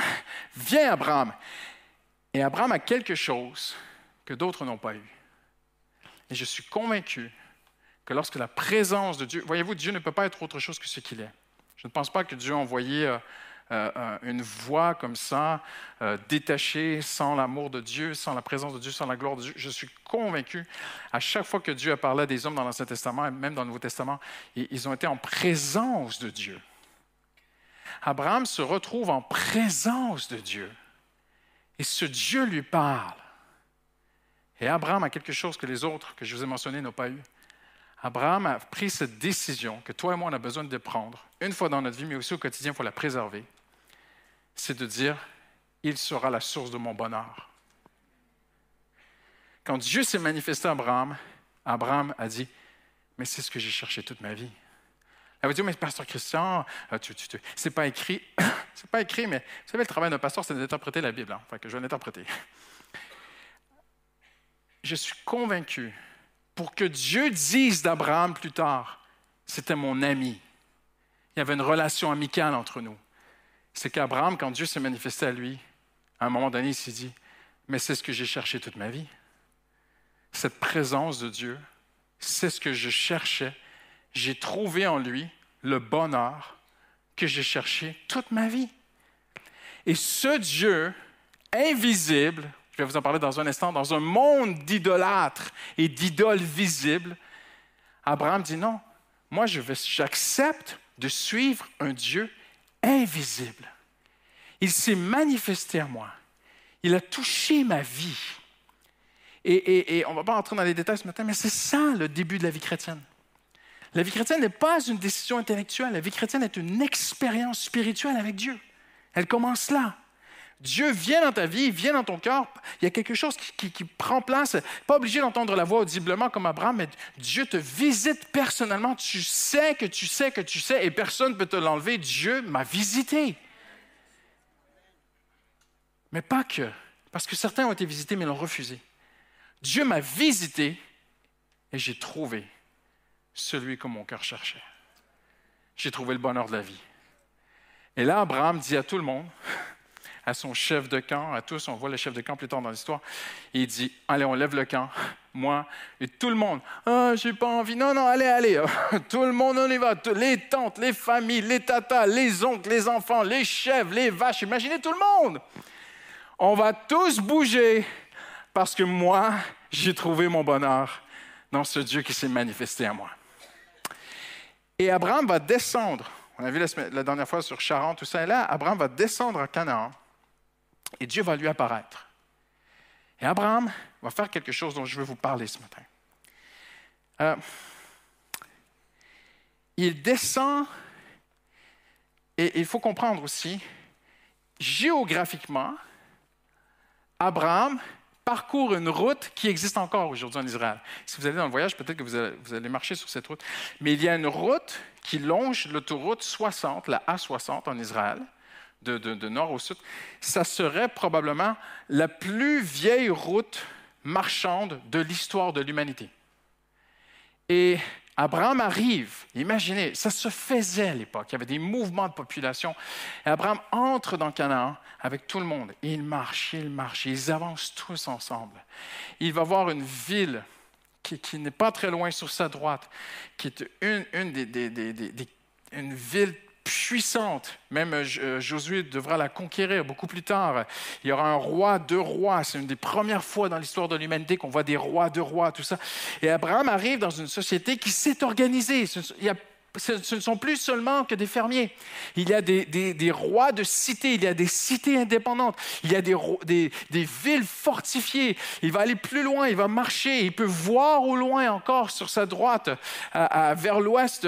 S4: viens Abraham. Et Abraham a quelque chose que d'autres n'ont pas eu. Et je suis convaincu que lorsque la présence de Dieu, voyez-vous, Dieu ne peut pas être autre chose que ce qu'il est. Je ne pense pas que Dieu a envoyé euh, euh, une voix comme ça, euh, détachée, sans l'amour de Dieu, sans la présence de Dieu, sans la gloire de Dieu. Je suis convaincu, à chaque fois que Dieu a parlé à des hommes dans l'Ancien Testament, et même dans le Nouveau Testament, ils ont été en présence de Dieu. Abraham se retrouve en présence de Dieu. Et ce Dieu lui parle. Et Abraham a quelque chose que les autres que je vous ai mentionnés n'ont pas eu. Abraham a pris cette décision que toi et moi, on a besoin de prendre, une fois dans notre vie, mais aussi au quotidien, il faut la préserver. C'est de dire, il sera la source de mon bonheur. Quand Dieu s'est manifesté à Abraham, Abraham a dit, mais c'est ce que j'ai cherché toute ma vie. Elle va dire, mais pasteur Christian, euh, tu, tu, c'est pas écrit. c'est pas écrit, mais vous savez, le travail d'un pasteur, c'est d'interpréter la Bible. Enfin, que je vais l'interpréter. Je suis convaincu, pour que Dieu dise d'Abraham plus tard, c'était mon ami. Il y avait une relation amicale entre nous. C'est qu'Abraham, quand Dieu s'est manifesté à lui, à un moment donné, il s'est dit, mais c'est ce que j'ai cherché toute ma vie. cette présence de Dieu. C'est ce que je cherchais. J'ai trouvé en lui le bonheur que j'ai cherché toute ma vie. Et ce Dieu invisible, je vais vous en parler dans un instant, dans un monde d'idolâtres et d'idoles visibles, Abraham dit non, moi j'accepte de suivre un Dieu invisible. Il s'est manifesté à moi. Il a touché ma vie. Et, on ne va pas entrer dans les détails ce matin, mais c'est ça le début de la vie chrétienne. La vie chrétienne n'est pas une décision intellectuelle. La vie chrétienne est une expérience spirituelle avec Dieu. Elle commence là. Dieu vient dans ta vie, vient dans ton cœur. Il y a quelque chose qui, prend place. Pas obligé d'entendre la voix audiblement comme Abraham, mais Dieu te visite personnellement. Tu sais que tu sais que tu sais et personne ne peut te l'enlever. Dieu m'a visité. Mais pas que. Parce que certains ont été visités, mais l'ont refusé. Dieu m'a visité et j'ai trouvé celui que mon cœur cherchait. J'ai trouvé le bonheur de la vie. Et là, Abraham dit à tout le monde, à son chef de camp, à tous, on voit le chef de camp plus tard dans l'histoire, il dit, allez, on lève le camp, moi et tout le monde. Ah, j'ai pas envie. Non, non, allez, allez. Tout le monde, on y va. Les tantes, les familles, les tatas, les oncles, les enfants, les chèvres, les vaches. Imaginez tout le monde. On va tous bouger parce que moi, j'ai trouvé mon bonheur dans ce Dieu qui s'est manifesté à moi. Et Abraham va descendre. On a vu la, dernière fois sur Charan, tout ça. Et là, Abraham va descendre à Canaan et Dieu va lui apparaître. Et Abraham va faire quelque chose dont je veux vous parler ce matin. Euh, il descend, et il faut comprendre aussi, géographiquement, Abraham parcourt une route qui existe encore aujourd'hui en Israël. Si vous allez dans le voyage, peut-être que vous allez, marcher sur cette route. Mais il y a une route qui longe l'autoroute 60, la A60 en Israël, de, de, nord au sud. Ça serait probablement la plus vieille route marchande de l'histoire de l'humanité. Et Abraham arrive, imaginez, ça se faisait à l'époque, il y avait des mouvements de population. Et Abraham entre dans Canaan avec tout le monde. Il marche, il marche, ils avancent tous ensemble. Il va voir une ville qui, n'est pas très loin sur sa droite, qui est une ville puissante. Même euh, euh, Josué devra la conquérir beaucoup plus tard. Il y aura un roi, deux rois. C'est une des premières fois dans l'histoire de l'humanité qu'on voit des rois, deux rois, tout ça. Et Abraham arrive dans une société qui s'est organisée. Il a ce ne sont plus seulement que des fermiers. Il y a des, rois de cités, il y a des cités indépendantes, il y a des, villes fortifiées. Il va aller plus loin, il va marcher, il peut voir au loin encore sur sa droite, vers l'ouest,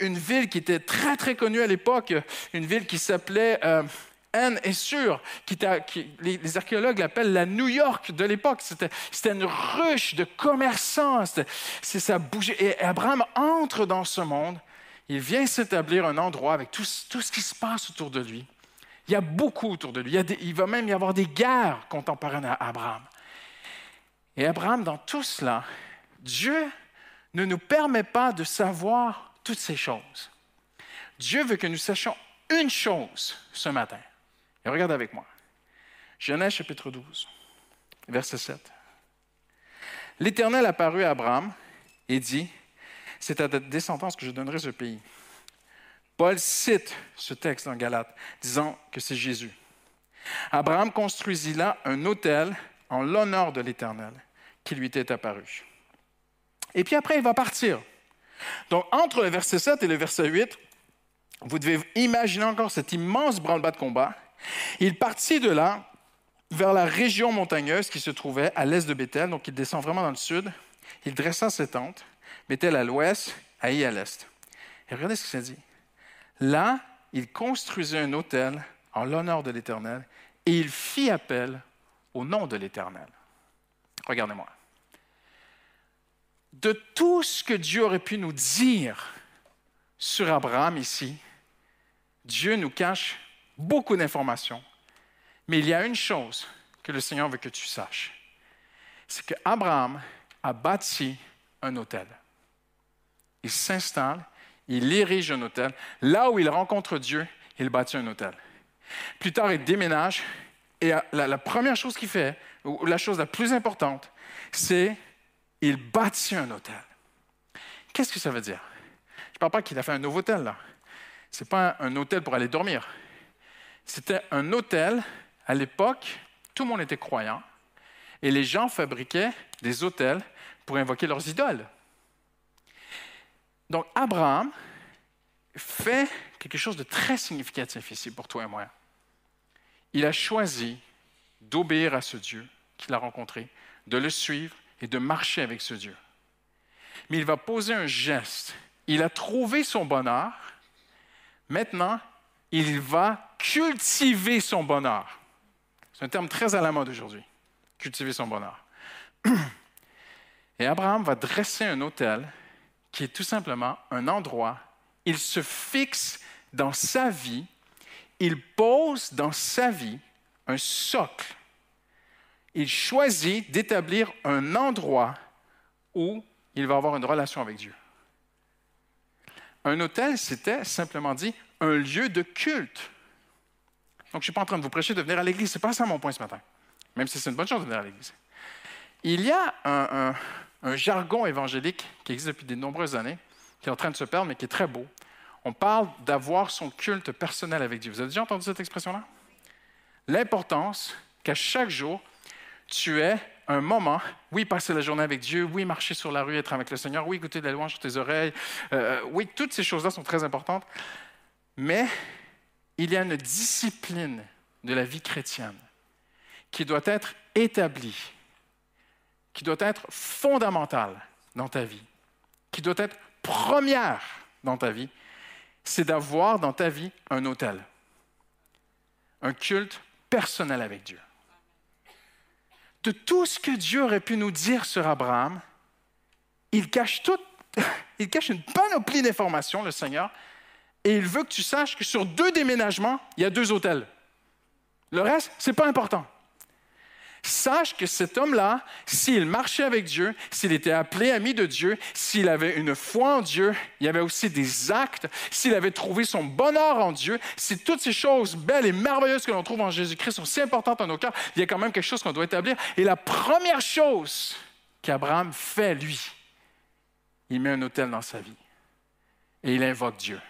S4: une ville qui était très très connue à l'époque, une ville qui s'appelait... Euh, Anne est sûre, qui, les, archéologues l'appellent la New York de l'époque. C'était une ruche de commerçants. Ça bougeait. Et Abraham entre dans ce monde il vient s'établir un endroit avec tout, ce qui se passe autour de lui. Il y a beaucoup autour de lui. Il, va même y avoir des guerres contemporaines à Abraham. Et Abraham, dans tout cela, Dieu ne nous permet pas de savoir toutes ces choses. Dieu veut que nous sachions une chose ce matin. Et regarde avec moi. Genèse chapitre 12, verset 7. L'Éternel apparut à Abraham et dit, c'est à ta descendance que je donnerai ce pays. Paul cite ce texte dans Galate, disant que c'est Jésus. Abraham construisit là un autel en l'honneur de l'Éternel qui lui était apparu. Et puis après, il va partir. Donc, entre le verset 7 et le verset 8, vous devez imaginer encore cet immense branle-bas de combat. Il partit de là vers la région montagneuse qui se trouvait à l'est de Bethel, donc il descend vraiment dans le sud. Il dressa ses tentes Bethel à l'ouest, Haï à l'est. Et regardez ce que ça dit. Là, il construisait un autel en l'honneur de l'Éternel et il fit appel au nom de l'Éternel. Regardez-moi. De tout ce que Dieu aurait pu nous dire sur Abraham ici, Dieu nous cache beaucoup d'informations. Mais il y a une chose que le Seigneur veut que tu saches. C'est qu'Abraham a bâti un autel il s'installe, il érige un hôtel. Là où il rencontre Dieu, il bâtit un hôtel. Plus tard, il déménage et la, première chose qu'il fait, ou la chose la plus importante, c'est il bâtit un hôtel. Qu'est-ce que ça veut dire? Je ne parle pas qu'il a fait un nouveau hôtel, là. Ce n'est pas un hôtel pour aller dormir. C'était un hôtel, à l'époque, tout le monde était croyant, et les gens fabriquaient des hôtels pour invoquer leurs idoles. Donc, Abraham fait quelque chose de très significatif ici pour toi et moi. Il a choisi d'obéir à ce Dieu qu'il a rencontré, de le suivre et de marcher avec ce Dieu. Mais il va poser un geste. Il a trouvé son bonheur. Maintenant, il va cultiver son bonheur. C'est un terme très à la mode aujourd'hui, cultiver son bonheur. Et Abraham va dresser un hôtel qui est tout simplement un endroit. Il se fixe dans sa vie, il pose dans sa vie un socle. Il choisit d'établir un endroit où il va avoir une relation avec Dieu. Un hôtel, c'était simplement dit un lieu de culte. Donc, je ne suis pas en train de vous prêcher de venir à l'Église. Ce n'est pas ça mon point ce matin, même si c'est une bonne chose de venir à l'Église. Il y a un, un jargon évangélique qui existe depuis de nombreuses années, qui est en train de se perdre, mais qui est très beau. On parle d'avoir son culte personnel avec Dieu. Vous avez déjà entendu cette expression-là? L'importance qu'à chaque jour, tu aies un moment, oui, passer la journée avec Dieu, oui, marcher sur la rue, être avec le Seigneur, oui, écouter la louange sur tes oreilles, euh, oui, toutes ces choses-là sont très importantes, mais il y a une discipline de la vie chrétienne qui doit être établie qui doit être fondamentale dans ta vie, qui doit être première dans ta vie, c'est d'avoir dans ta vie un hôtel, un culte personnel avec Dieu. De tout ce que Dieu aurait pu nous dire sur Abraham, il cache tout, il cache une panoplie d'informations, le Seigneur, et il veut que tu saches que sur deux déménagements, il y a deux hôtels. Le reste, ce n'est pas important sache que cet homme-là, s'il marchait avec Dieu, s'il était appelé ami de Dieu, s'il avait une foi en Dieu, il y avait aussi des actes, s'il avait trouvé son bonheur en Dieu, si toutes ces choses belles et merveilleuses que l'on trouve en Jésus-Christ sont si importantes en nos cœurs, il y a quand même quelque chose qu'on doit établir. Et la première chose qu'Abraham fait, lui, il met un hôtel dans sa vie et il invoque Dieu.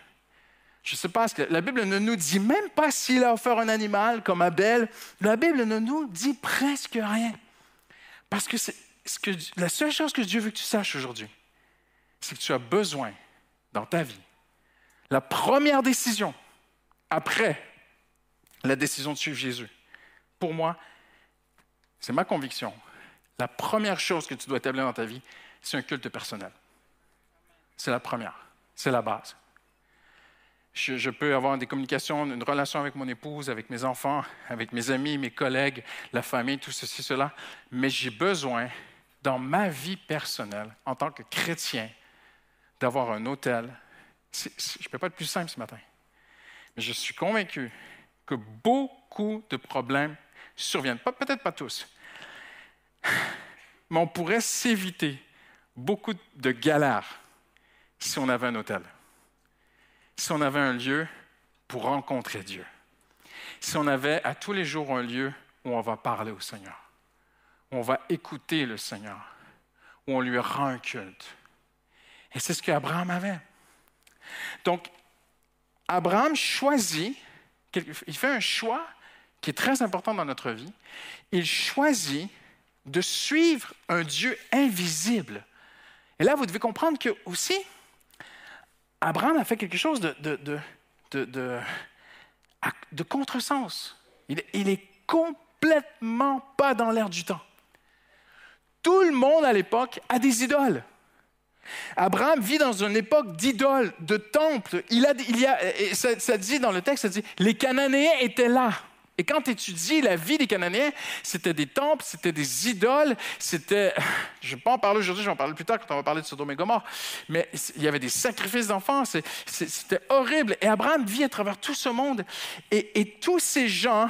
S4: Je ne sais pas, que la Bible ne nous dit même pas s'il a offert un animal comme Abel. La Bible ne nous dit presque rien. Parce que, que la seule chose que Dieu veut que tu saches aujourd'hui, c'est que tu as besoin dans ta vie, la première décision après la décision de suivre Jésus, pour moi, c'est ma conviction, la première chose que tu dois établir dans ta vie, c'est un culte personnel. C'est la première, c'est la base. Je, peux avoir des communications, une relation avec mon épouse, avec mes enfants, avec mes amis, mes collègues, la famille, tout ceci, cela. Mais j'ai besoin, dans ma vie personnelle, en tant que chrétien, d'avoir un hôtel. je ne peux pas être plus simple ce matin. Mais je suis convaincu que beaucoup de problèmes surviennent. Peut-être pas tous. Mais on pourrait s'éviter beaucoup de galères si on avait un hôtel si on avait un lieu pour rencontrer Dieu, si on avait à tous les jours un lieu où on va parler au Seigneur, où on va écouter le Seigneur, où on lui rend un culte. Et c'est ce qu'Abraham avait. Donc, Abraham choisit, il fait un choix qui est très important dans notre vie. Il choisit de suivre un Dieu invisible. Et là, vous devez comprendre que aussi, Abraham a fait quelque chose de, de, de, contresens. Il, il est complètement pas dans l'air du temps. Tout le monde à l'époque a des idoles. Abraham vit dans une époque d'idoles, de temples. Il, a, il y a, ça, ça, dit dans le texte, ça dit, les Cananéens étaient là. Et quand tu étudies la vie des Cananéens, c'était des temples, c'était des idoles, c'était. Je ne vais pas en parler aujourd'hui, je vais en parler plus tard quand on va parler de Sodome et Gomorre. Mais il y avait des sacrifices d'enfants, c'était horrible. Et Abraham vit à travers tout ce monde. Et tous ces gens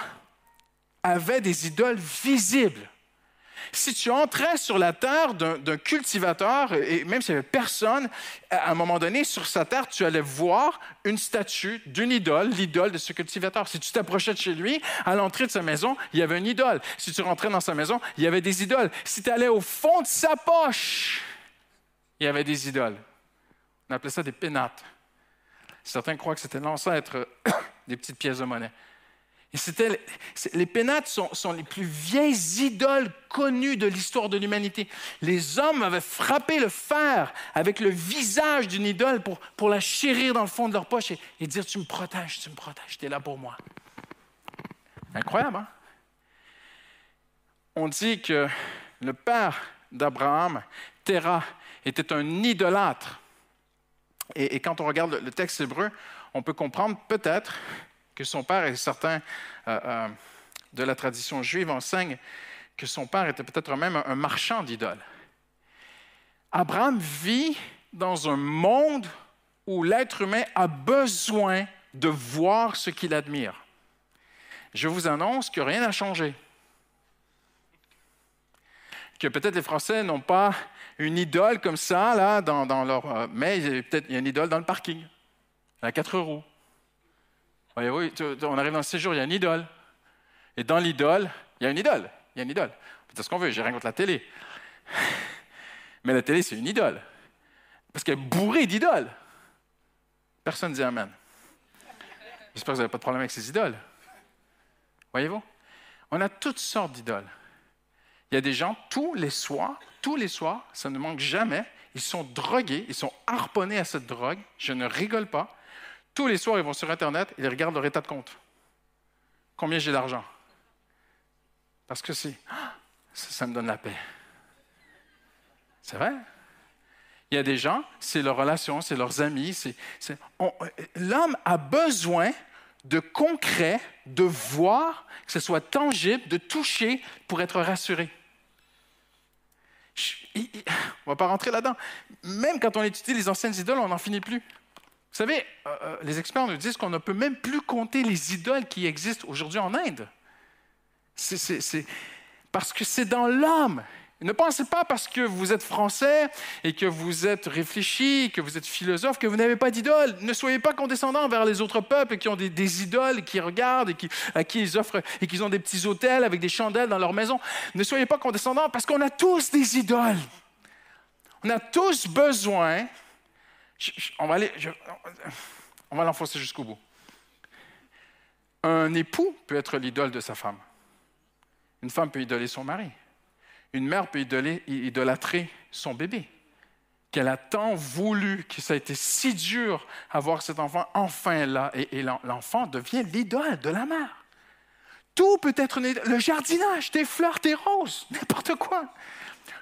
S4: avaient des idoles visibles. Si tu entrais sur la terre d'un cultivateur, et même s'il n'y avait personne, à un moment donné, sur sa terre, tu allais voir une statue d'une idole, l'idole de ce cultivateur. Si tu t'approchais de chez lui, à l'entrée de sa maison, il y avait une idole. Si tu rentrais dans sa maison, il y avait des idoles. Si tu allais au fond de sa poche, il y avait des idoles. On appelait ça des pénates. Certains croient que c'était l'ancêtre des petites pièces de monnaie. C'était, les pénates sont, sont, les plus vieilles idoles connues de l'histoire de l'humanité. Les hommes avaient frappé le fer avec le visage d'une idole pour, pour la chérir dans le fond de leur poche et, et dire Tu me protèges, tu me protèges, tu es là pour moi. Incroyable, hein? On dit que le père d'Abraham, Terah, était un idolâtre. Et, quand on regarde le texte hébreu, on peut comprendre peut-être que son père, et certains euh, euh, de la tradition juive enseignent que son père était peut-être même un marchand d'idoles. Abraham vit dans un monde où l'être humain a besoin de voir ce qu'il admire. Je vous annonce que rien n'a changé. Que peut-être les Français n'ont pas une idole comme ça, là, dans, leur. Euh, mais peut-être il y a une idole dans le parking, à quatre roues. Voyez-vous, on arrive dans le séjour, il y a une idole. Et dans l'idole, il y a une idole. Il y a une idole. C'est ce qu'on veut, j'ai rien contre la télé. Mais la télé, c'est une idole. Parce qu'elle est bourrée d'idoles. Personne ne dit Amen. J'espère que vous n'avez pas de problème avec ces idoles. Voyez-vous? On a toutes sortes d'idoles. Il y a des gens, tous les soirs, tous les soirs, ça ne manque jamais, ils sont drogués, ils sont harponnés à cette drogue, je ne rigole pas. Tous les soirs, ils vont sur Internet et ils regardent leur état de compte. Combien j'ai d'argent? Parce que c'est, ça, me donne la paix. C'est vrai? Il y a des gens, c'est leurs relations, c'est leurs amis. l'homme a besoin de concret, de voir, que ce soit tangible, de toucher pour être rassuré. on ne va pas rentrer là-dedans. Même quand on étudie les anciennes idoles, on n'en finit plus. Vous savez, euh, euh, les experts nous disent qu'on ne peut même plus compter les idoles qui existent aujourd'hui en Inde. C'est parce que c'est dans l'homme. Ne pensez pas parce que vous êtes français et que vous êtes réfléchi, que vous êtes philosophe, que vous n'avez pas d'idole. Ne soyez pas condescendants vers les autres peuples qui ont des, idoles, qui regardent et qui, à qui ils offrent et qui ont des petits hôtels avec des chandelles dans leur maison. Ne soyez pas condescendants parce qu'on a tous des idoles. On a tous besoin. On va l'enfoncer jusqu'au bout. Un époux peut être l'idole de sa femme. Une femme peut idoler son mari. Une mère peut idolâtrer son bébé, qu'elle a tant voulu, que ça a été si dur à voir cet enfant enfin là, et, l'enfant devient l'idole de la mère. Tout peut être le jardinage, tes fleurs, tes roses, n'importe quoi.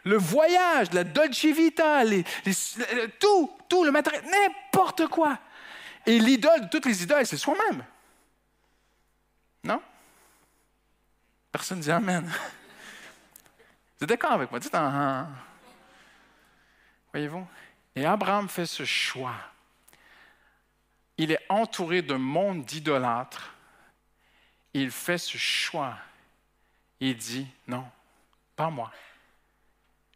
S4: Le voyage, la dolce vita, tout, tout le matériel, n'importe quoi. Et l'idole de toutes les idoles, c'est soi-même. Non? Personne ne dit Amen. Vous êtes d'accord avec moi? Dites un. Voyez-vous? Et Abraham fait ce choix. Il est entouré d'un monde d'idolâtres. Il fait ce choix. Il dit non, pas moi.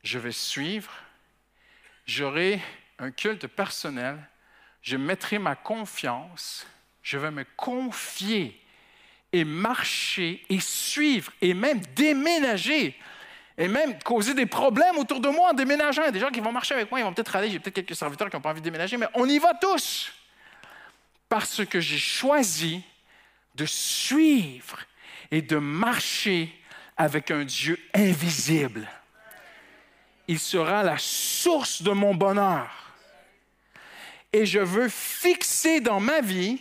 S4: Je vais suivre. J'aurai un culte personnel. Je mettrai ma confiance. Je vais me confier et marcher et suivre et même déménager et même causer des problèmes autour de moi en déménageant. Il y a des gens qui vont marcher avec moi, ils vont peut-être aller, j'ai peut-être quelques serviteurs qui n'ont pas envie de déménager, mais on y va tous. Parce que j'ai choisi de suivre et de marcher avec un Dieu invisible. Il sera la source de mon bonheur. Et je veux fixer dans ma vie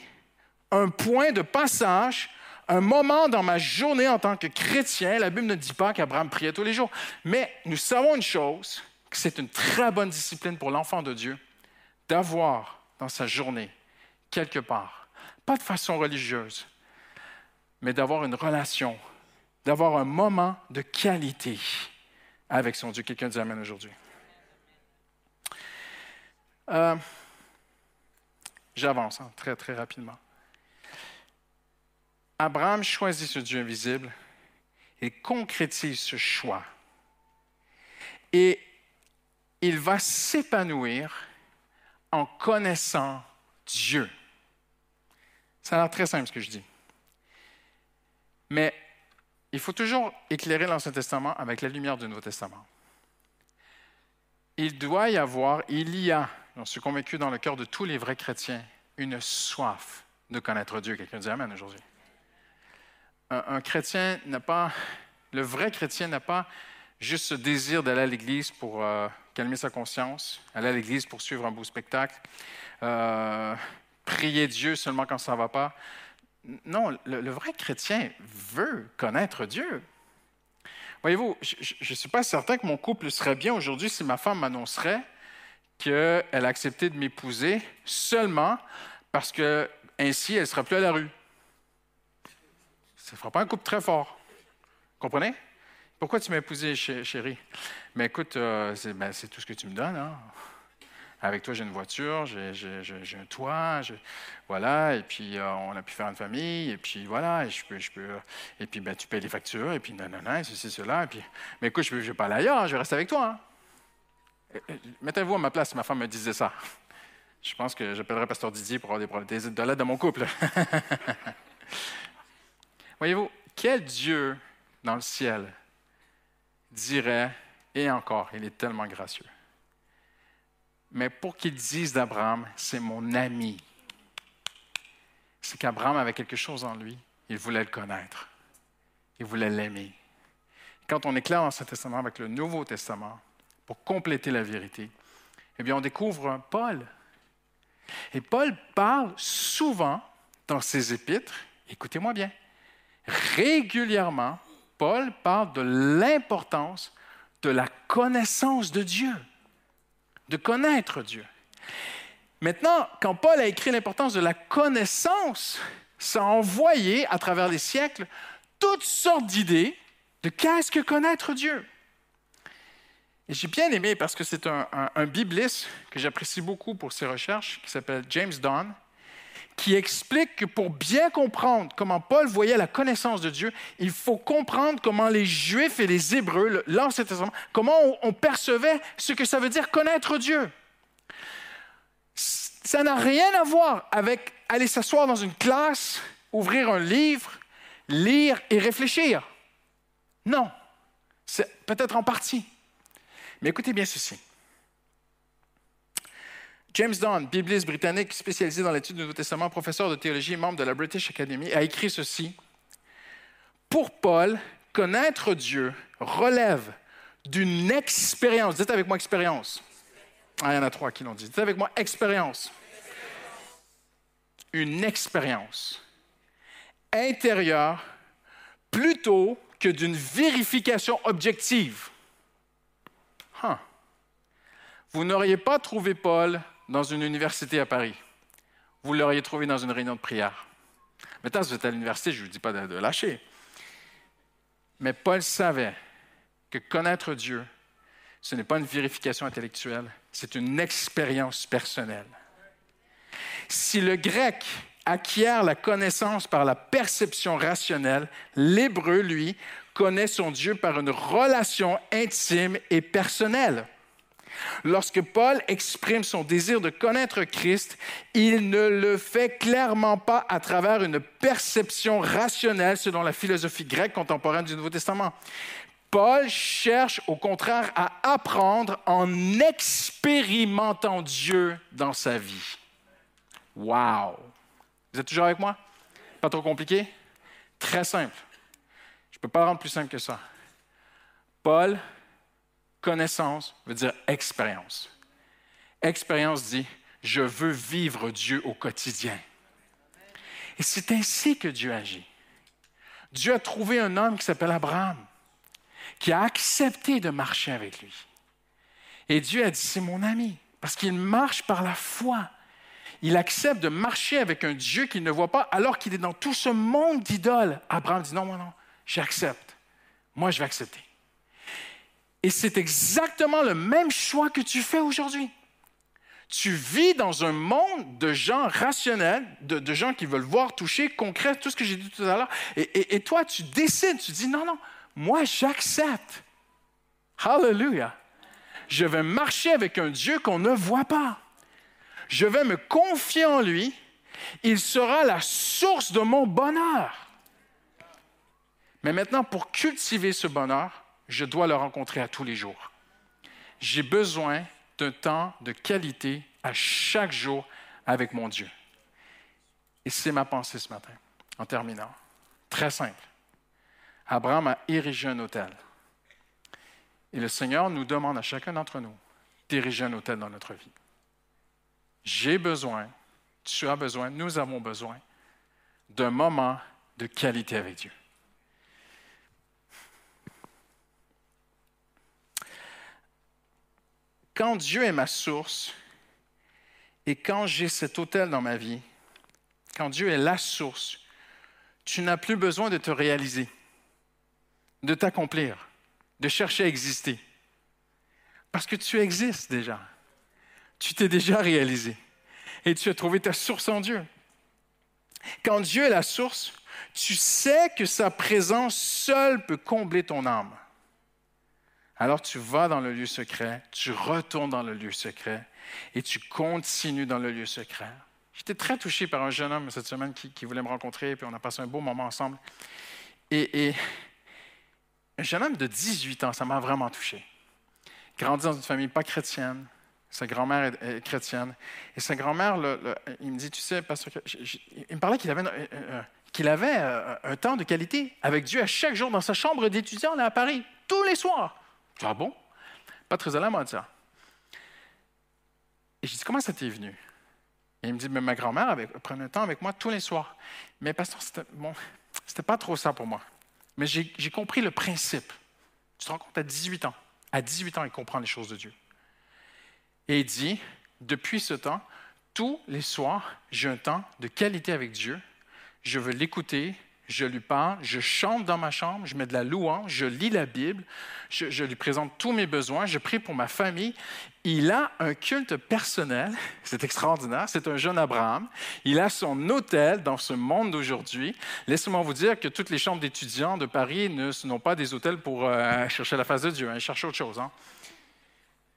S4: un point de passage un moment dans ma journée en tant que chrétien, la Bible ne dit pas qu'Abraham priait tous les jours, mais nous savons une chose, que c'est une très bonne discipline pour l'enfant de Dieu d'avoir dans sa journée, quelque part, pas de façon religieuse, mais d'avoir une relation, d'avoir un moment de qualité avec son Dieu. Quelqu'un dit Amen aujourd'hui. Euh, j'avance hein, très, très rapidement. Abraham choisit ce Dieu invisible et concrétise ce choix Et il va s'épanouir en connaissant Dieu. Ça a l'air très simple ce que je dis. Mais il faut toujours éclairer l'Ancien Testament avec la lumière du Nouveau Testament. Il doit y avoir, il y a, j'en suis convaincu dans le cœur de tous les vrais chrétiens, une soif de connaître Dieu. Quelqu'un dit Amen aujourd'hui. Un, chrétien n'a pas, le vrai chrétien n'a pas juste ce désir d'aller à l'église pour euh, calmer sa conscience, aller à l'église pour suivre un beau spectacle, euh, prier Dieu seulement quand ça ne va pas. Non, le, vrai chrétien veut connaître Dieu. Voyez-vous, je ne suis pas certain que mon couple serait bien aujourd'hui si ma femme m'annoncerait qu'elle a accepté de m'épouser seulement parce que ainsi elle ne sera plus à la rue. Ça ne fera pas un couple très fort. Comprenez? Pourquoi tu m'as épousé, chérie? Mais écoute, euh, ben, c'est tout ce que tu me donnes. Hein? Avec toi, j'ai une voiture, j'ai un toit, voilà, et puis euh, on a pu faire une famille, et puis voilà, et je peux, et puis ben, tu payes les factures, et puis non, non, ceci, cela, et puis, mais écoute, je ne vais pas aller ailleurs, je vais rester avec toi. Hein. Mettez-vous à ma place ma femme me disait ça. Je pense que j'appellerais Pasteur Didier pour avoir des, des de l'aide dans mon couple. Voyez-vous, quel Dieu dans le ciel dirait, et encore, il est tellement gracieux mais pour qu'il dise d'Abraham, c'est mon ami, c'est qu'Abraham avait quelque chose en lui. Il voulait le connaître. Il voulait l'aimer. Quand on éclaire dans Saint Testament avec le Nouveau Testament, pour compléter la vérité, eh bien, on découvre Paul. Et Paul parle souvent dans ses épîtres, écoutez-moi bien, régulièrement, Paul parle de l'importance de la connaissance de Dieu de connaître Dieu. Maintenant, quand Paul a écrit l'importance de la connaissance, ça a envoyé à travers les siècles toutes sortes d'idées de qu'est-ce que connaître Dieu. Et j'ai bien aimé parce que c'est un, bibliste que j'apprécie beaucoup pour ses recherches, qui s'appelle James Donn, qui explique que pour bien comprendre comment Paul voyait la connaissance de Dieu, il faut comprendre comment les Juifs et les Hébreux, l'Ancien Testament, comment on, percevait ce que ça veut dire connaître Dieu. Ça n'a rien à voir avec aller s'asseoir dans une classe, ouvrir un livre, lire et réfléchir. Non, c'est peut-être en partie. Mais écoutez bien ceci. James Donn, bibliste britannique spécialisé dans l'étude du Nouveau Testament, professeur de théologie et membre de la British Academy, a écrit ceci. Pour Paul, connaître Dieu relève d'une expérience. Dites avec moi expérience. Ah, il y en a trois qui l'ont dit. Dites avec moi expérience. Une expérience intérieure plutôt que d'une vérification objective. Vous n'auriez pas trouvé Paul dans une université à Paris. Vous l'auriez trouvé dans une réunion de prière. Maintenant, si vous êtes à l'université, je ne vous dis pas de, lâcher. Mais Paul savait que connaître Dieu, ce n'est pas une vérification intellectuelle, c'est une expérience personnelle. Si le grec acquiert la connaissance par la perception rationnelle, l'hébreu, lui, connaît son Dieu par une relation intime et personnelle. Lorsque Paul exprime son désir de connaître Christ, il ne le fait clairement pas à travers une perception rationnelle selon la philosophie grecque contemporaine du Nouveau Testament. Paul cherche au contraire à apprendre en expérimentant Dieu dans sa vie. Wow! Vous êtes toujours avec moi? Pas trop compliqué? Très simple. Je ne peux pas rendre plus simple que ça. Paul Connaissance veut dire expérience. Expérience dit, je veux vivre Dieu au quotidien. Et c'est ainsi que Dieu agit. Dieu a trouvé un homme qui s'appelle Abraham, qui a accepté de marcher avec lui. Et Dieu a dit, c'est mon ami, parce qu'il marche par la foi. Il accepte de marcher avec un Dieu qu'il ne voit pas alors qu'il est dans tout ce monde d'idoles. Abraham dit, non, non, non, j'accepte. Moi, je vais accepter. Et c'est exactement le même choix que tu fais aujourd'hui. Tu vis dans un monde de gens rationnels, de, gens qui veulent voir, toucher, concret, tout ce que j'ai dit tout à l'heure. Et, toi, tu décides, tu dis non, non, moi j'accepte. Hallelujah. Je vais marcher avec un Dieu qu'on ne voit pas. Je vais me confier en lui. Il sera la source de mon bonheur. Mais maintenant, pour cultiver ce bonheur, je dois le rencontrer à tous les jours. J'ai besoin d'un temps de qualité à chaque jour avec mon Dieu. Et c'est ma pensée ce matin, en terminant. Très simple. Abraham a érigé un hôtel. Et le Seigneur nous demande à chacun d'entre nous d'ériger un hôtel dans notre vie. J'ai besoin, tu as besoin, nous avons besoin d'un moment de qualité avec Dieu. Quand Dieu est ma source et quand j'ai cet hôtel dans ma vie, quand Dieu est la source, tu n'as plus besoin de te réaliser, de t'accomplir, de chercher à exister. Parce que tu existes déjà. Tu t'es déjà réalisé. Et tu as trouvé ta source en Dieu. Quand Dieu est la source, tu sais que sa présence seule peut combler ton âme. Alors tu vas dans le lieu secret, tu retournes dans le lieu secret et tu continues dans le lieu secret. J'étais très touché par un jeune homme cette semaine qui, voulait me rencontrer, puis on a passé un beau moment ensemble. Et, un jeune homme de 18 ans, ça m'a vraiment touché. Grandi dans une famille pas chrétienne, sa grand-mère est, chrétienne, et sa grand-mère, il me dit, tu sais, parce il me parlait qu'il avait, qu'il avait euh, un temps de qualité avec Dieu à chaque jour dans sa chambre d'étudiant à Paris, tous les soirs. Ah bon? Pas très à la mode, ça. Et je dis, comment ça t'est venu? Et il me dit, mais ma grand-mère prenait un temps avec moi tous les soirs. Mais pasteur, c'était pas trop ça pour moi. Mais j'ai compris le principe. Tu te rends compte à 18 ans. À 18 ans, il comprend les choses de Dieu. Et il dit, depuis ce temps, tous les soirs, j'ai un temps de qualité avec Dieu. Je veux l'écouter, je lui parle, je chante dans ma chambre, je mets de la louange, je lis la Bible, je, lui présente tous mes besoins, je prie pour ma famille. Il a un culte personnel, c'est extraordinaire, c'est un jeune Abraham. Il a son hôtel dans ce monde d'aujourd'hui. Laissez-moi vous dire que toutes les chambres d'étudiants de Paris ne sont pas des hôtels pour euh, chercher la face de Dieu, hein, ils cherchent autre chose. Hein.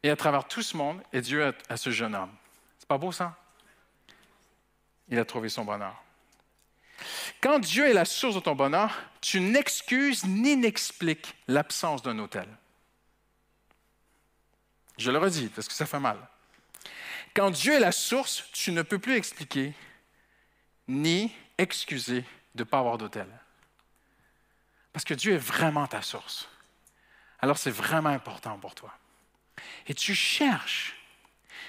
S4: Et à travers tout ce monde, Dieu a, a ce jeune homme. C'est pas beau ça? Il a trouvé son bonheur. Quand Dieu est la source de ton bonheur, tu n'excuses ni n'expliques l'absence d'un hôtel. Je le redis parce que ça fait mal. Quand Dieu est la source, tu ne peux plus expliquer ni excuser de ne pas avoir d'hôtel. Parce que Dieu est vraiment ta source. Alors c'est vraiment important pour toi. Et tu cherches.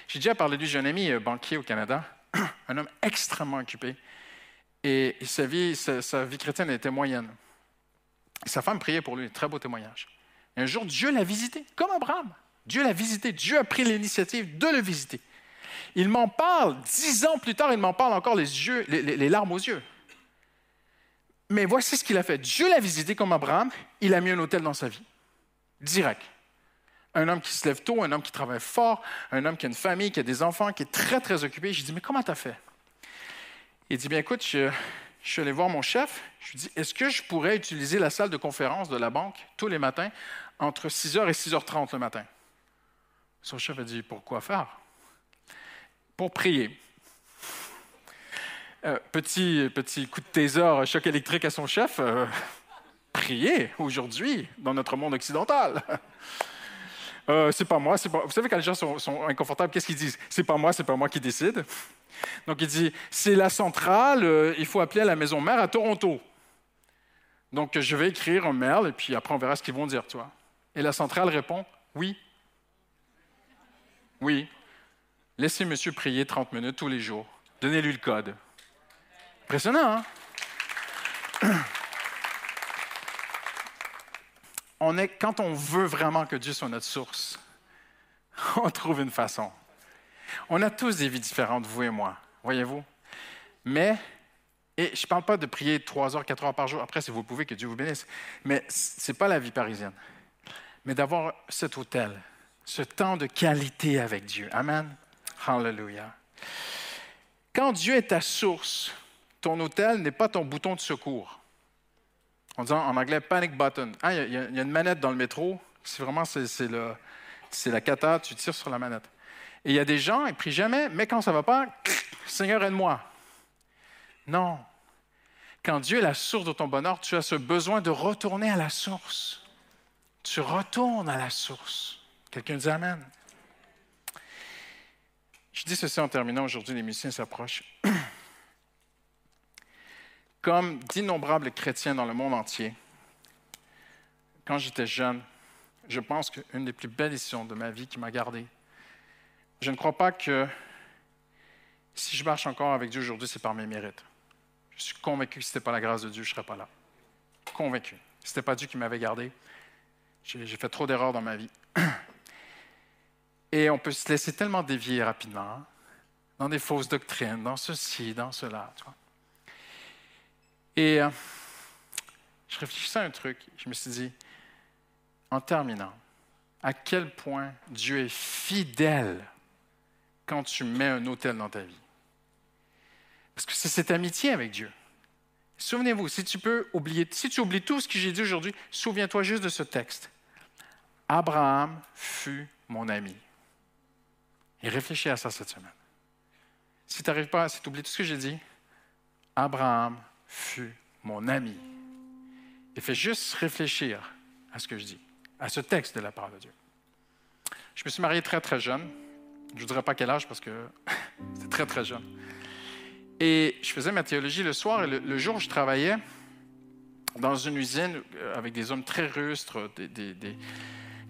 S4: J'ai déjà parlé de lui, j'ai un ami euh, banquier au Canada, un homme extrêmement occupé. Et sa vie, sa, vie chrétienne était moyenne. sa femme priait pour lui, très beau témoignage. Un jour, Dieu l'a visité, comme Abraham. Dieu l'a visité. Dieu a pris l'initiative de le visiter. Il m'en parle. Dix ans plus tard, il m'en parle encore les, yeux, les, larmes aux yeux. Mais voici ce qu'il a fait. Dieu l'a visité comme Abraham. Il a mis un hôtel dans sa vie. Direct. Un homme qui se lève tôt, un homme qui travaille fort, un homme qui a une famille, qui a des enfants, qui est très, très occupé. Je dis, mais comment tu as fait? Il dit, bien écoute, je, suis allé voir mon chef. Je lui dis, est-ce que je pourrais utiliser la salle de conférence de la banque tous les matins entre 6h et 6h30 le matin? Son chef a dit, pourquoi faire? Pour prier. Euh, petit, petit coup de taser, choc électrique à son chef. Euh, prier aujourd'hui dans notre monde occidental. Euh, c'est pas moi, c'est pas... Vous savez, quand les gens sont, inconfortables, qu'est-ce qu'ils disent? C'est pas moi, c'est pas moi qui décide. Donc il dit, c'est la centrale, euh, il faut appeler à la maison mère à Toronto. Donc je vais écrire un mail et puis après on verra ce qu'ils vont dire, toi. Et la centrale répond, oui. Oui. Laissez monsieur prier 30 minutes tous les jours. Donnez-lui le code. Impressionnant, hein? Quand on veut vraiment que Dieu soit notre source, on trouve une façon. On a tous des vies différentes, vous et moi, voyez-vous? Mais, et je ne parle pas de prier trois heures, quatre heures par jour, après, si vous pouvez, que Dieu vous bénisse, mais ce n'est pas la vie parisienne. Mais d'avoir cet hôtel, ce temps de qualité avec Dieu. Amen. Hallelujah. Quand Dieu est ta source, ton hôtel n'est pas ton bouton de secours. On dit en anglais panic button. Ah, il y, a une manette dans le métro. C'est vraiment c'est, la cata, tu tires sur la manette. Et il y a des gens, ils prient jamais, mais quand ça ne va pas, Seigneur, aide-moi. Non. Quand Dieu est la source de ton bonheur, tu as ce besoin de retourner à la source. Tu retournes à la source. Quelqu'un dit Amen. Je dis ceci en terminant. Aujourd'hui, les musiciens s'approchent. Comme d'innombrables chrétiens dans le monde entier, quand j'étais jeune, je pense qu'une des plus belles décisions de ma vie qui m'a gardé, je ne crois pas que si je marche encore avec Dieu aujourd'hui, c'est par mes mérites. Je suis convaincu que si ce n'était pas la grâce de Dieu, je ne serais pas là. Convaincu. Ce n'était pas Dieu qui m'avait gardé, j'ai fait trop d'erreurs dans ma vie. Et on peut se laisser tellement dévier rapidement hein, dans des fausses doctrines, dans ceci, dans cela. Et euh, je réfléchissais à un truc. Je me suis dit, en terminant, à quel point Dieu est fidèle quand tu mets un hôtel dans ta vie? Parce que c'est cette amitié avec Dieu. Souvenez-vous, si tu peux oublier, si tu oublies tout ce que j'ai dit aujourd'hui, souviens-toi juste de ce texte. Abraham fut mon ami. Et réfléchis à ça cette semaine. Si tu n'arrives pas, si tu oublies tout ce que j'ai dit, Abraham fut mon ami. Et fais juste réfléchir à ce que je dis, à ce texte de la parole de Dieu. Je me suis marié très, très jeune. Je ne vous dirai pas quel âge parce que c'était très, très jeune. Et je faisais ma théologie le soir et le, jour, je travaillais dans une usine avec des hommes très rustres. Des,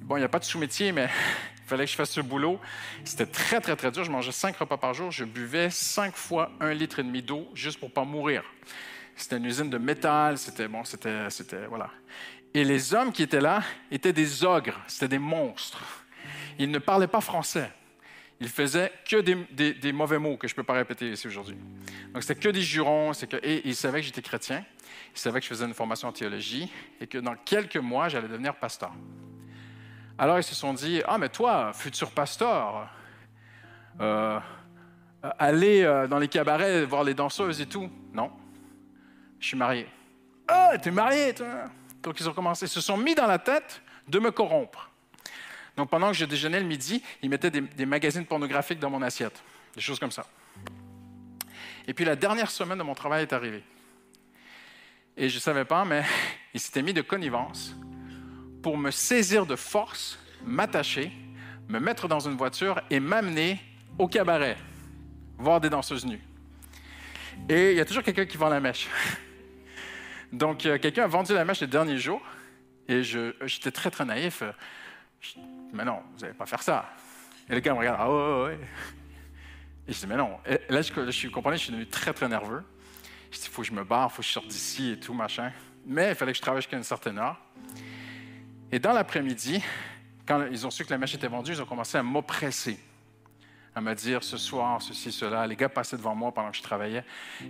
S4: Bon, il n'y a pas de sous-métier, mais il fallait que je fasse ce boulot. C'était très, très, très dur. Je mangeais cinq repas par jour. Je buvais cinq fois un litre et demi d'eau juste pour pas mourir. C'était une usine de métal. C'était, bon, c'était, c'était, voilà. Et les hommes qui étaient là étaient des ogres. C'était des monstres. Ils ne parlaient pas français. Ils faisaient que des, mauvais mots que je ne peux pas répéter ici aujourd'hui. Donc, c'était que des jurons. Que, et ils savaient que j'étais chrétien. Ils savaient que je faisais une formation en théologie et que dans quelques mois, j'allais devenir pasteur. Alors, ils se sont dit Ah, mais toi, futur pasteur, euh, aller euh, dans les cabarets voir les danseuses et tout. Non, je suis marié. Ah, t'es marié, toi. Donc, ils ont commencé, ils se sont mis dans la tête de me corrompre. Donc, pendant que je déjeunais le midi, ils mettaient des, magazines pornographiques dans mon assiette, des choses comme ça. Et puis, la dernière semaine de mon travail est arrivée. Et je ne savais pas, mais ils s'étaient mis de connivence pour me saisir de force, m'attacher, me mettre dans une voiture et m'amener au cabaret, voir des danseuses nues. Et il y a toujours quelqu'un qui vend la mèche. Donc, euh, quelqu'un a vendu la mèche les derniers jours et j'étais très, très naïf. mais non, vous n'allez pas faire ça. Et le gars me regarde, ah ouais, ouais. Et je dis, mais non. Et là, je, je, je comprenais, je suis devenu très, très nerveux. Je dis, il faut que je me barre, il faut que je sorte d'ici et tout, machin. Mais il fallait que je travaille jusqu'à une certaine heure. Et dans l'après-midi, quand ils ont su que la mèche était vendue, ils ont commencé à m'oppresser, à me dire ce soir, ceci, cela. Les gars passaient devant moi pendant que je travaillais.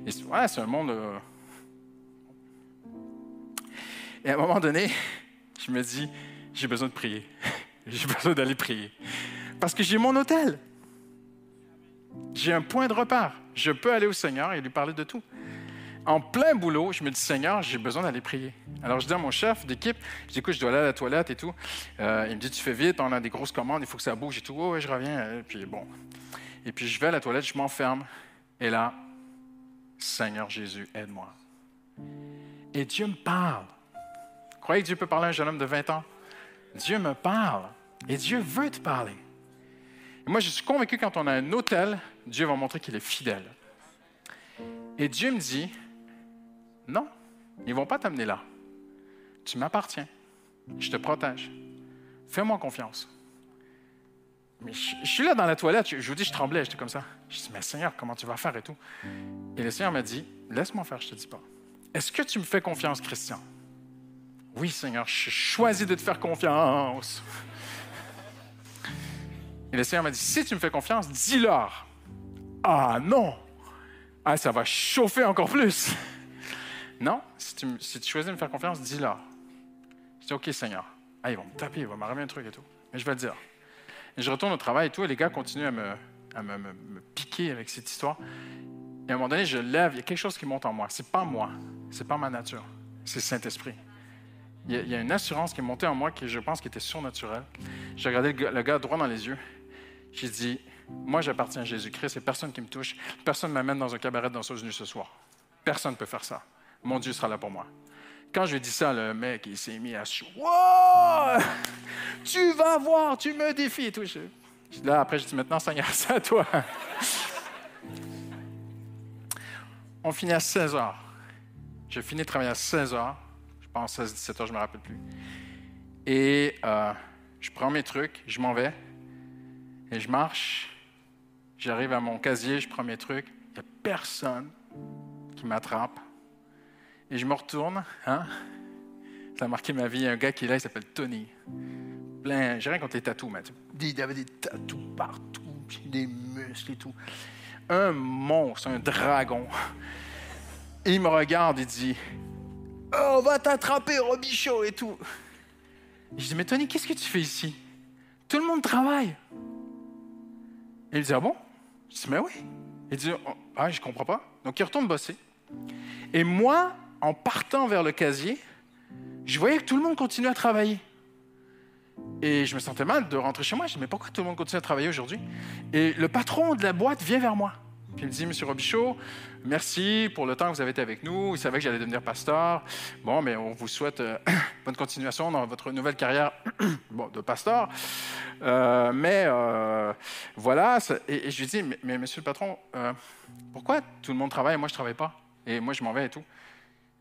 S4: Et ouais, c'est un monde. Euh, et à un moment donné, je me dis j'ai besoin de prier. j'ai besoin d'aller prier. Parce que j'ai mon hôtel. J'ai un point de repère. Je peux aller au Seigneur et lui parler de tout en plein boulot, je me dis, Seigneur, j'ai besoin d'aller prier. Alors, je dis à mon chef d'équipe, je dis, écoute, je dois aller à la toilette et tout. Euh, il me dit, tu fais vite, on a des grosses commandes, il faut que ça bouge et tout. Oh, je reviens. Et puis, bon. Et puis, je vais à la toilette, je m'enferme. Et là, Seigneur Jésus, aide-moi. Et Dieu me parle. Croyez que Dieu peut parler à un jeune homme de 20 ans? Dieu me parle. Et Dieu veut te parler. Et moi, je suis convaincu que quand on a un hôtel, Dieu va montrer qu'il est fidèle. Et Dieu me dit, non, ils ne vont pas t'amener là. Tu m'appartiens. Je te protège. Fais-moi confiance. Mais je, suis là dans la toilette, je, vous dis, je tremblais, j'étais comme ça. Je dis, mais Seigneur, comment tu vas faire et tout? Et le Seigneur m'a dit, laisse-moi faire, je ne te dis pas. Est-ce que tu me fais confiance, Christian? Oui, Seigneur, je choisis de te faire confiance. Et le Seigneur m'a dit, si tu me fais confiance, dis-leur. Ah non! Ah, ça va chauffer encore plus. Non, si tu, choisis de me faire confiance, dis-leur. Je dis, OK, Seigneur. Ah, ils vont me taper, ils vont m'arriver un truc et tout. Mais je vais le dire. Et je retourne au travail et tout, et les gars continuent à me, à me, piquer avec cette histoire. Et à un moment donné, je lève, il y a quelque chose qui monte en moi. C'est pas moi, c'est pas ma nature, c'est Saint-Esprit. Il y, a, une assurance qui est montée en moi qui, je pense, était surnaturelle. J'ai regardé le gars, droit dans les yeux. J'ai dit, moi, j'appartiens à Jésus-Christ et personne qui me touche, personne ne m'amène dans un cabaret de danseuse nue ce soir. Personne ne peut faire ça. Mon Dieu sera là pour moi. Quand je dit ça, le mec, il s'est mis à Wow! Tu vas voir, tu me défies et tout. Je- Là, après, j'ai dit, maintenant, Seigneur, c'est à toi. On finit à 16 heures. J'ai fini de travailler à 16 heures. Pense 16, 17 heures, je ne me rappelle plus. Et euh, je prends mes trucs, je m'en vais. Et je marche. J'arrive à mon casier, je prends mes trucs. Il n'y a personne qui m'attrape. Et je me retourne. Hein? Ça a marqué ma vie. Il y a un gars qui est là, il s'appelle Tony. Plein, j'ai rien contre les tatous, mais il avait des tatous partout, des muscles et tout. Un monstre, un dragon. Et il me regarde et dit Oh, on va t'attraper, Robichaud et tout. Je dis Mais Tony, qu'est-ce que tu fais ici? Tout le monde travaille. Et il dit Ah bon? Je dis Mais oui. Il dit Oh, Ah, je comprends pas. Donc il retourne bosser. Et moi, en partant vers le casier, je voyais que tout le monde continuait à travailler. Et je me sentais mal de rentrer chez moi. Je dis, mais pourquoi tout le monde continue à travailler aujourd'hui? Et le patron de la boîte vient vers moi. Puis il me dit, Monsieur Robichaud, merci pour le temps que vous avez été avec nous. Il savait que j'allais devenir pasteur. Bon, mais on vous souhaite euh, bonne continuation dans votre nouvelle carrière de pasteur. Euh, mais euh, voilà. Et, je lui dis, mais, mais monsieur le patron, pourquoi tout le monde travaille et moi je travaille pas? Et moi je m'en vais et tout.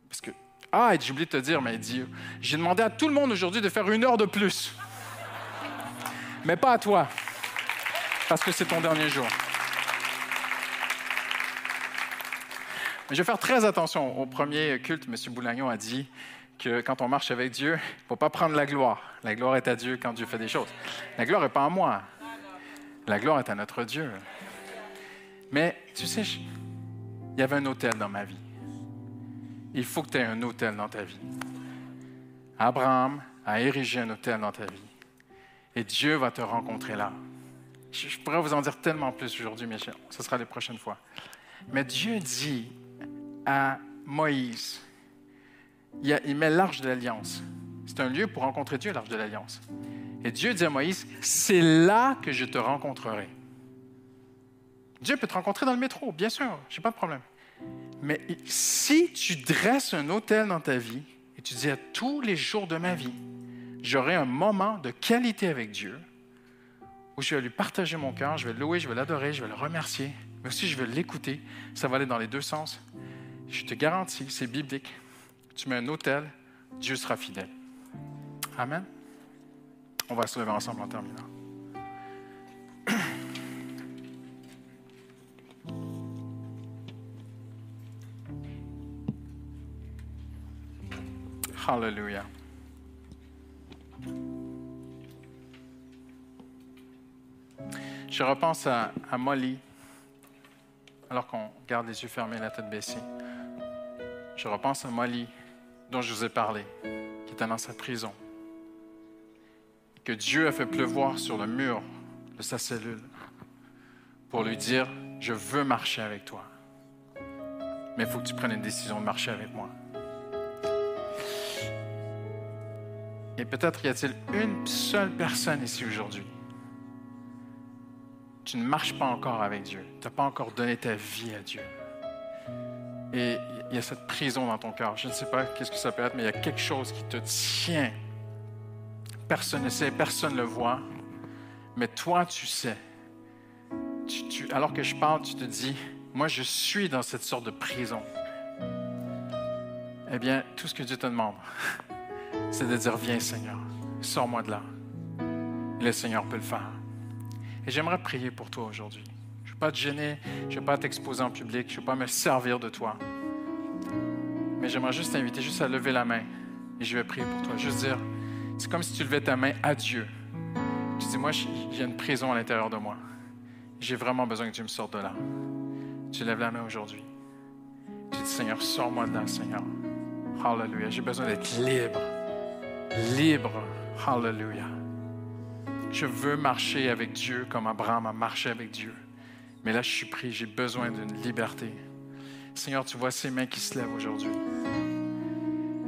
S4: Parce que, ah, j'ai oublié de te dire, mais il dit, j'ai demandé à tout le monde aujourd'hui de faire une heure de plus. Mais pas à toi, parce que c'est ton dernier jour. Je vais faire très attention. Au premier culte, M. Boulagnon a dit que quand on marche avec Dieu, il ne faut pas prendre la gloire. La gloire est à Dieu quand Dieu fait des choses. La gloire n'est pas à moi. La gloire est à notre Dieu. Mais tu sais, il y avait un hôtel dans ma vie. Il faut que tu aies un hôtel dans ta vie. Abraham a érigé un hôtel dans ta vie. Et Dieu va te rencontrer là. Je, pourrais vous en dire tellement plus aujourd'hui, mais ce sera les prochaines fois. Mais Dieu dit à Moïse, il, a- met l'arche de l'alliance. C'est un lieu pour rencontrer Dieu, l'arche de l'alliance. Et Dieu dit à Moïse, c'est là que je te rencontrerai. Dieu peut te rencontrer dans le métro, bien sûr, je n'ai pas de problème. Mais si tu dresses un hôtel dans ta vie et tu dis à tous les jours de ma vie, j'aurai un moment de qualité avec Dieu où je vais lui partager mon cœur, je vais le louer, je vais l'adorer, je vais le remercier, mais aussi je vais l'écouter. Ça va aller dans les deux sens. Je te garantis, c'est biblique. Tu mets un hôtel, Dieu sera fidèle. Amen. On va se lever ensemble en terminant. Hallelujah. Je repense à, à Molly, alors qu'on garde les yeux fermés, la tête baissée. Je repense à Molly, dont je vous ai parlé, qui était dans sa prison, que Dieu a fait pleuvoir sur le mur de sa cellule pour lui dire, je veux marcher avec toi, mais il faut que tu prennes une décision de marcher avec moi. Et peut-être y a-t-il une seule personne ici aujourd'hui. Tu ne marches pas encore avec Dieu. Tu n'as pas encore donné ta vie à Dieu. Et il y a cette prison dans ton cœur. Je ne sais pas qu'est-ce que ça peut être, mais il y a quelque chose qui te tient. Personne ne sait, personne ne le voit. Mais toi, tu sais. Alors que je parle, tu te dis, moi, je suis dans cette sorte de prison. Eh bien, tout ce que Dieu te demande, c'est de dire, viens Seigneur, sors-moi de là. Le Seigneur peut le faire. Et j'aimerais prier pour toi aujourd'hui. Pas te gêner, je ne veux pas t'exposer en public, je ne veux pas me servir de toi. Mais j'aimerais juste t'inviter juste à lever la main et je vais prier pour toi. Juste dire, c'est comme si tu levais ta main à Dieu. Tu dis, moi, j'ai une prison à l'intérieur de moi. J'ai vraiment besoin que Dieu me sorte de là. Tu lèves la main aujourd'hui. Tu dis, Seigneur, sors-moi de là, Seigneur. Hallelujah. J'ai besoin d'être libre. Libre. Hallelujah. Je veux marcher avec Dieu comme Abraham a marché avec Dieu. Mais là, je suis pris. J'ai besoin d'une liberté. Seigneur, tu vois ces mains qui se lèvent aujourd'hui.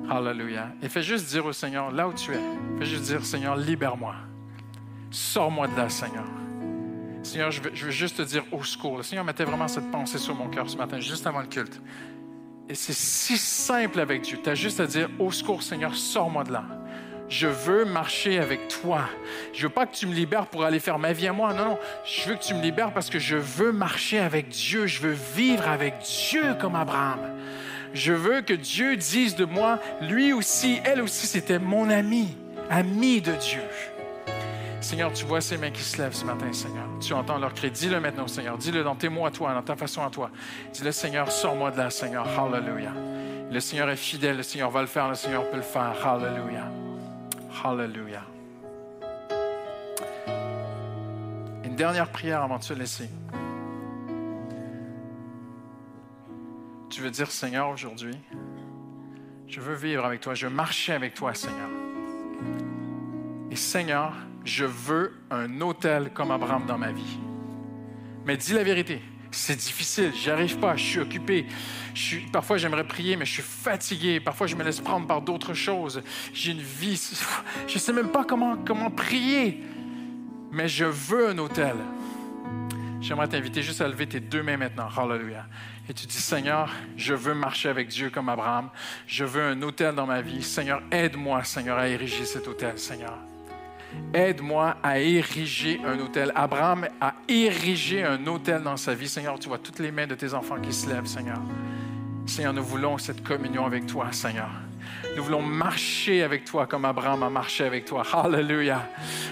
S4: Alléluia. Et fais juste dire au Seigneur, là où tu es, fais juste dire, Seigneur, libère-moi. Sors-moi de là, Seigneur. Seigneur, je veux, juste te dire au secours. Le Seigneur mettait vraiment cette pensée sur mon cœur ce matin, juste avant le culte. Et c'est si simple avec Dieu. Tu as juste à dire au secours, Seigneur, sors-moi de là. Je veux marcher avec toi. Je veux pas que tu me libères pour aller faire ma vie à moi. Non, non. Je veux que tu me libères parce que je veux marcher avec Dieu. Je veux vivre avec Dieu comme Abraham. Je veux que Dieu dise de moi, lui aussi, elle aussi, c'était mon ami, ami de Dieu. Seigneur, tu vois ces mains qui se lèvent ce matin, Seigneur. Tu entends leur cri. Dis-le maintenant, Seigneur. Dis-le dans tes mots à toi, dans ta façon à toi. Dis-le, Seigneur, sors-moi de là, Seigneur. Hallelujah. Le Seigneur est fidèle. Le Seigneur va le faire. Le Seigneur peut le faire. Hallelujah. Hallelujah. Une dernière prière avant de se laisser. Tu veux dire, Seigneur, aujourd'hui, je veux vivre avec toi. Je veux marcher avec toi, Seigneur. Et Seigneur, je veux un hôtel comme Abraham dans ma vie. Mais dis la vérité, c'est difficile, j'y arrive pas, je suis occupé. Je suis, parfois j'aimerais prier, mais je suis fatigué. Parfois je me laisse prendre par d'autres choses. J'ai une vie, je ne sais même pas comment, comment prier. Mais je veux un hôtel. J'aimerais t'inviter juste à lever tes deux mains maintenant. Hallelujah. Et tu dis, Seigneur, je veux marcher avec Dieu comme Abraham. Je veux un hôtel dans ma vie. Seigneur, aide-moi, Seigneur, à ériger cet hôtel, Seigneur. Aide-moi à ériger un hôtel. Abraham a érigé un hôtel dans sa vie. Seigneur, tu vois toutes les mains de tes enfants qui se lèvent, Seigneur. Seigneur, nous voulons cette communion avec toi, Seigneur. Nous voulons marcher avec toi comme Abraham a marché avec toi. Alléluia.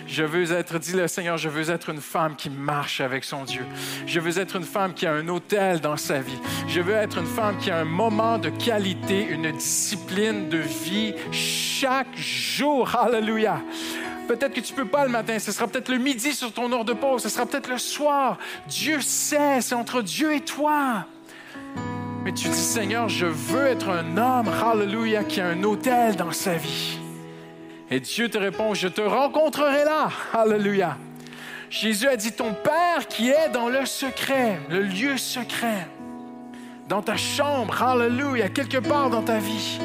S4: Je veux être, dis-le Seigneur, je veux être une femme qui marche avec son Dieu. Je veux être une femme qui a un hôtel dans sa vie. Je veux être une femme qui a un moment de qualité, une discipline de vie chaque jour. Alléluia. Peut-être que tu ne peux pas le matin, ce sera peut-être le midi sur ton heure de pause, ce sera peut-être le soir. Dieu sait, c'est entre Dieu et toi. Mais tu dis, Seigneur, je veux être un homme, hallelujah, qui a un hôtel dans sa vie. Et Dieu te répond, je te rencontrerai là, hallelujah. Jésus a dit, ton Père qui est dans le secret, le lieu secret, dans ta chambre, hallelujah, quelque part dans ta vie.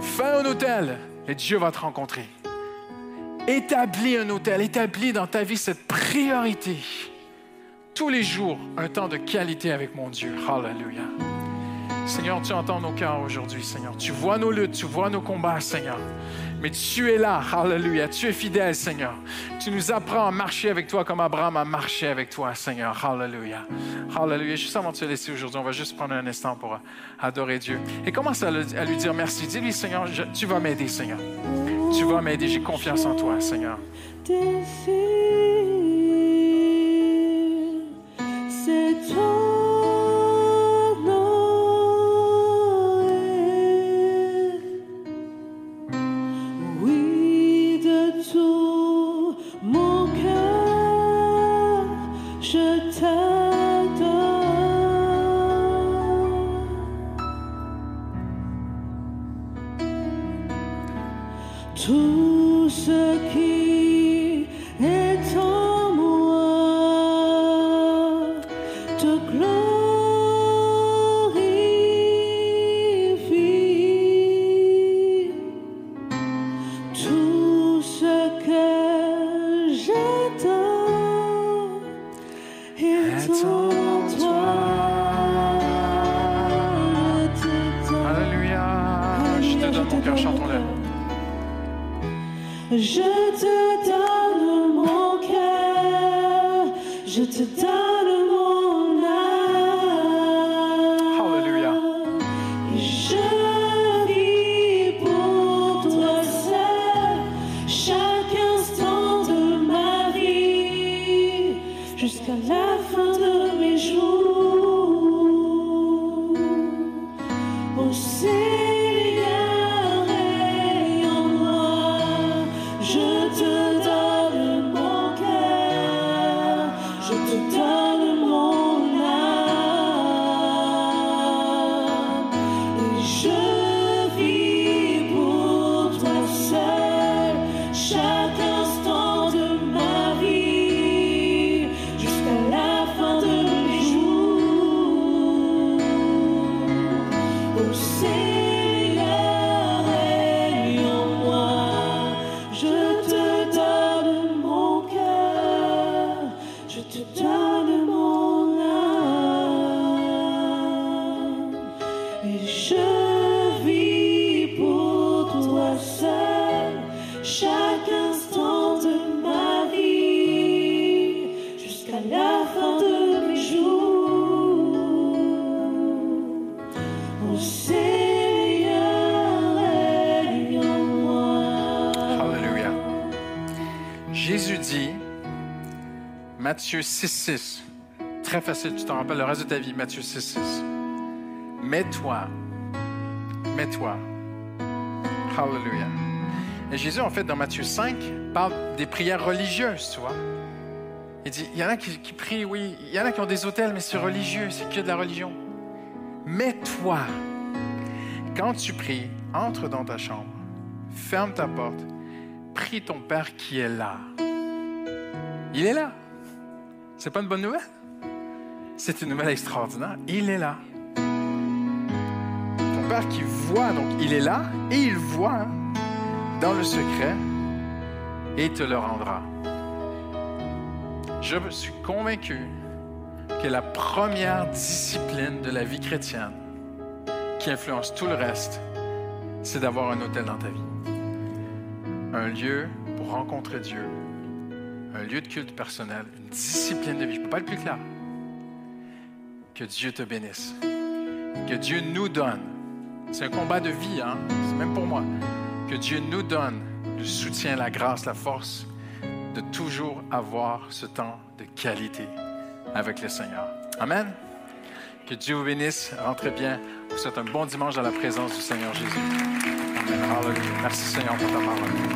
S4: Fais un hôtel et Dieu va te rencontrer. Établis un hôtel, établis dans ta vie cette priorité. Tous les jours, un temps de qualité avec mon Dieu. Hallelujah. Seigneur, tu entends nos cœurs aujourd'hui, Seigneur. Tu vois nos luttes, tu vois nos combats, Seigneur. Mais tu es là, Hallelujah. Tu es fidèle, Seigneur. Tu nous apprends à marcher avec toi comme Abraham a marché avec toi, Seigneur. Hallelujah. Hallelujah. Juste avant de te laisser aujourd'hui, on va juste prendre un instant pour adorer Dieu. Et commence à, lui dire merci. Dis-lui, Seigneur, tu vas m'aider, Seigneur. Tu vas m'aider. J'ai confiance en toi, Seigneur.
S2: C'est.
S4: Matthieu 6, 6, très facile, tu t'en rappelles le reste de ta vie, Matthieu 6, 6. Mets-toi, mets-toi. Hallelujah. Et Jésus, en fait, dans Matthieu 5, parle des prières religieuses, tu vois. Il dit, il y en a qui, qui prient, oui, il y en a qui ont des hôtels, mais c'est religieux, c'est que de la religion. Mets-toi. Quand tu pries, entre dans ta chambre, ferme ta porte, prie ton Père qui est là. Il est là. C'est pas une bonne nouvelle? C'est une nouvelle extraordinaire. Il est là. Ton Père qui voit, donc il est là et il voit dans le secret et te le rendra. Je suis convaincu que la première discipline de la vie chrétienne qui influence tout le reste, c'est d'avoir un hôtel dans ta vie. Un lieu pour rencontrer Dieu, un lieu de culte personnel, une discipline de vie. Je ne peux pas être plus clair. Que Dieu te bénisse. Que Dieu nous donne. C'est un combat de vie, hein? c'est même pour moi. Que Dieu nous donne le soutien, la grâce, la force de toujours avoir ce temps de qualité avec le Seigneur. Amen. Que Dieu vous bénisse. Rentrez bien. Vous souhaite un bon dimanche dans la présence du Seigneur Jésus. Amen. Merci Seigneur pour ta parole.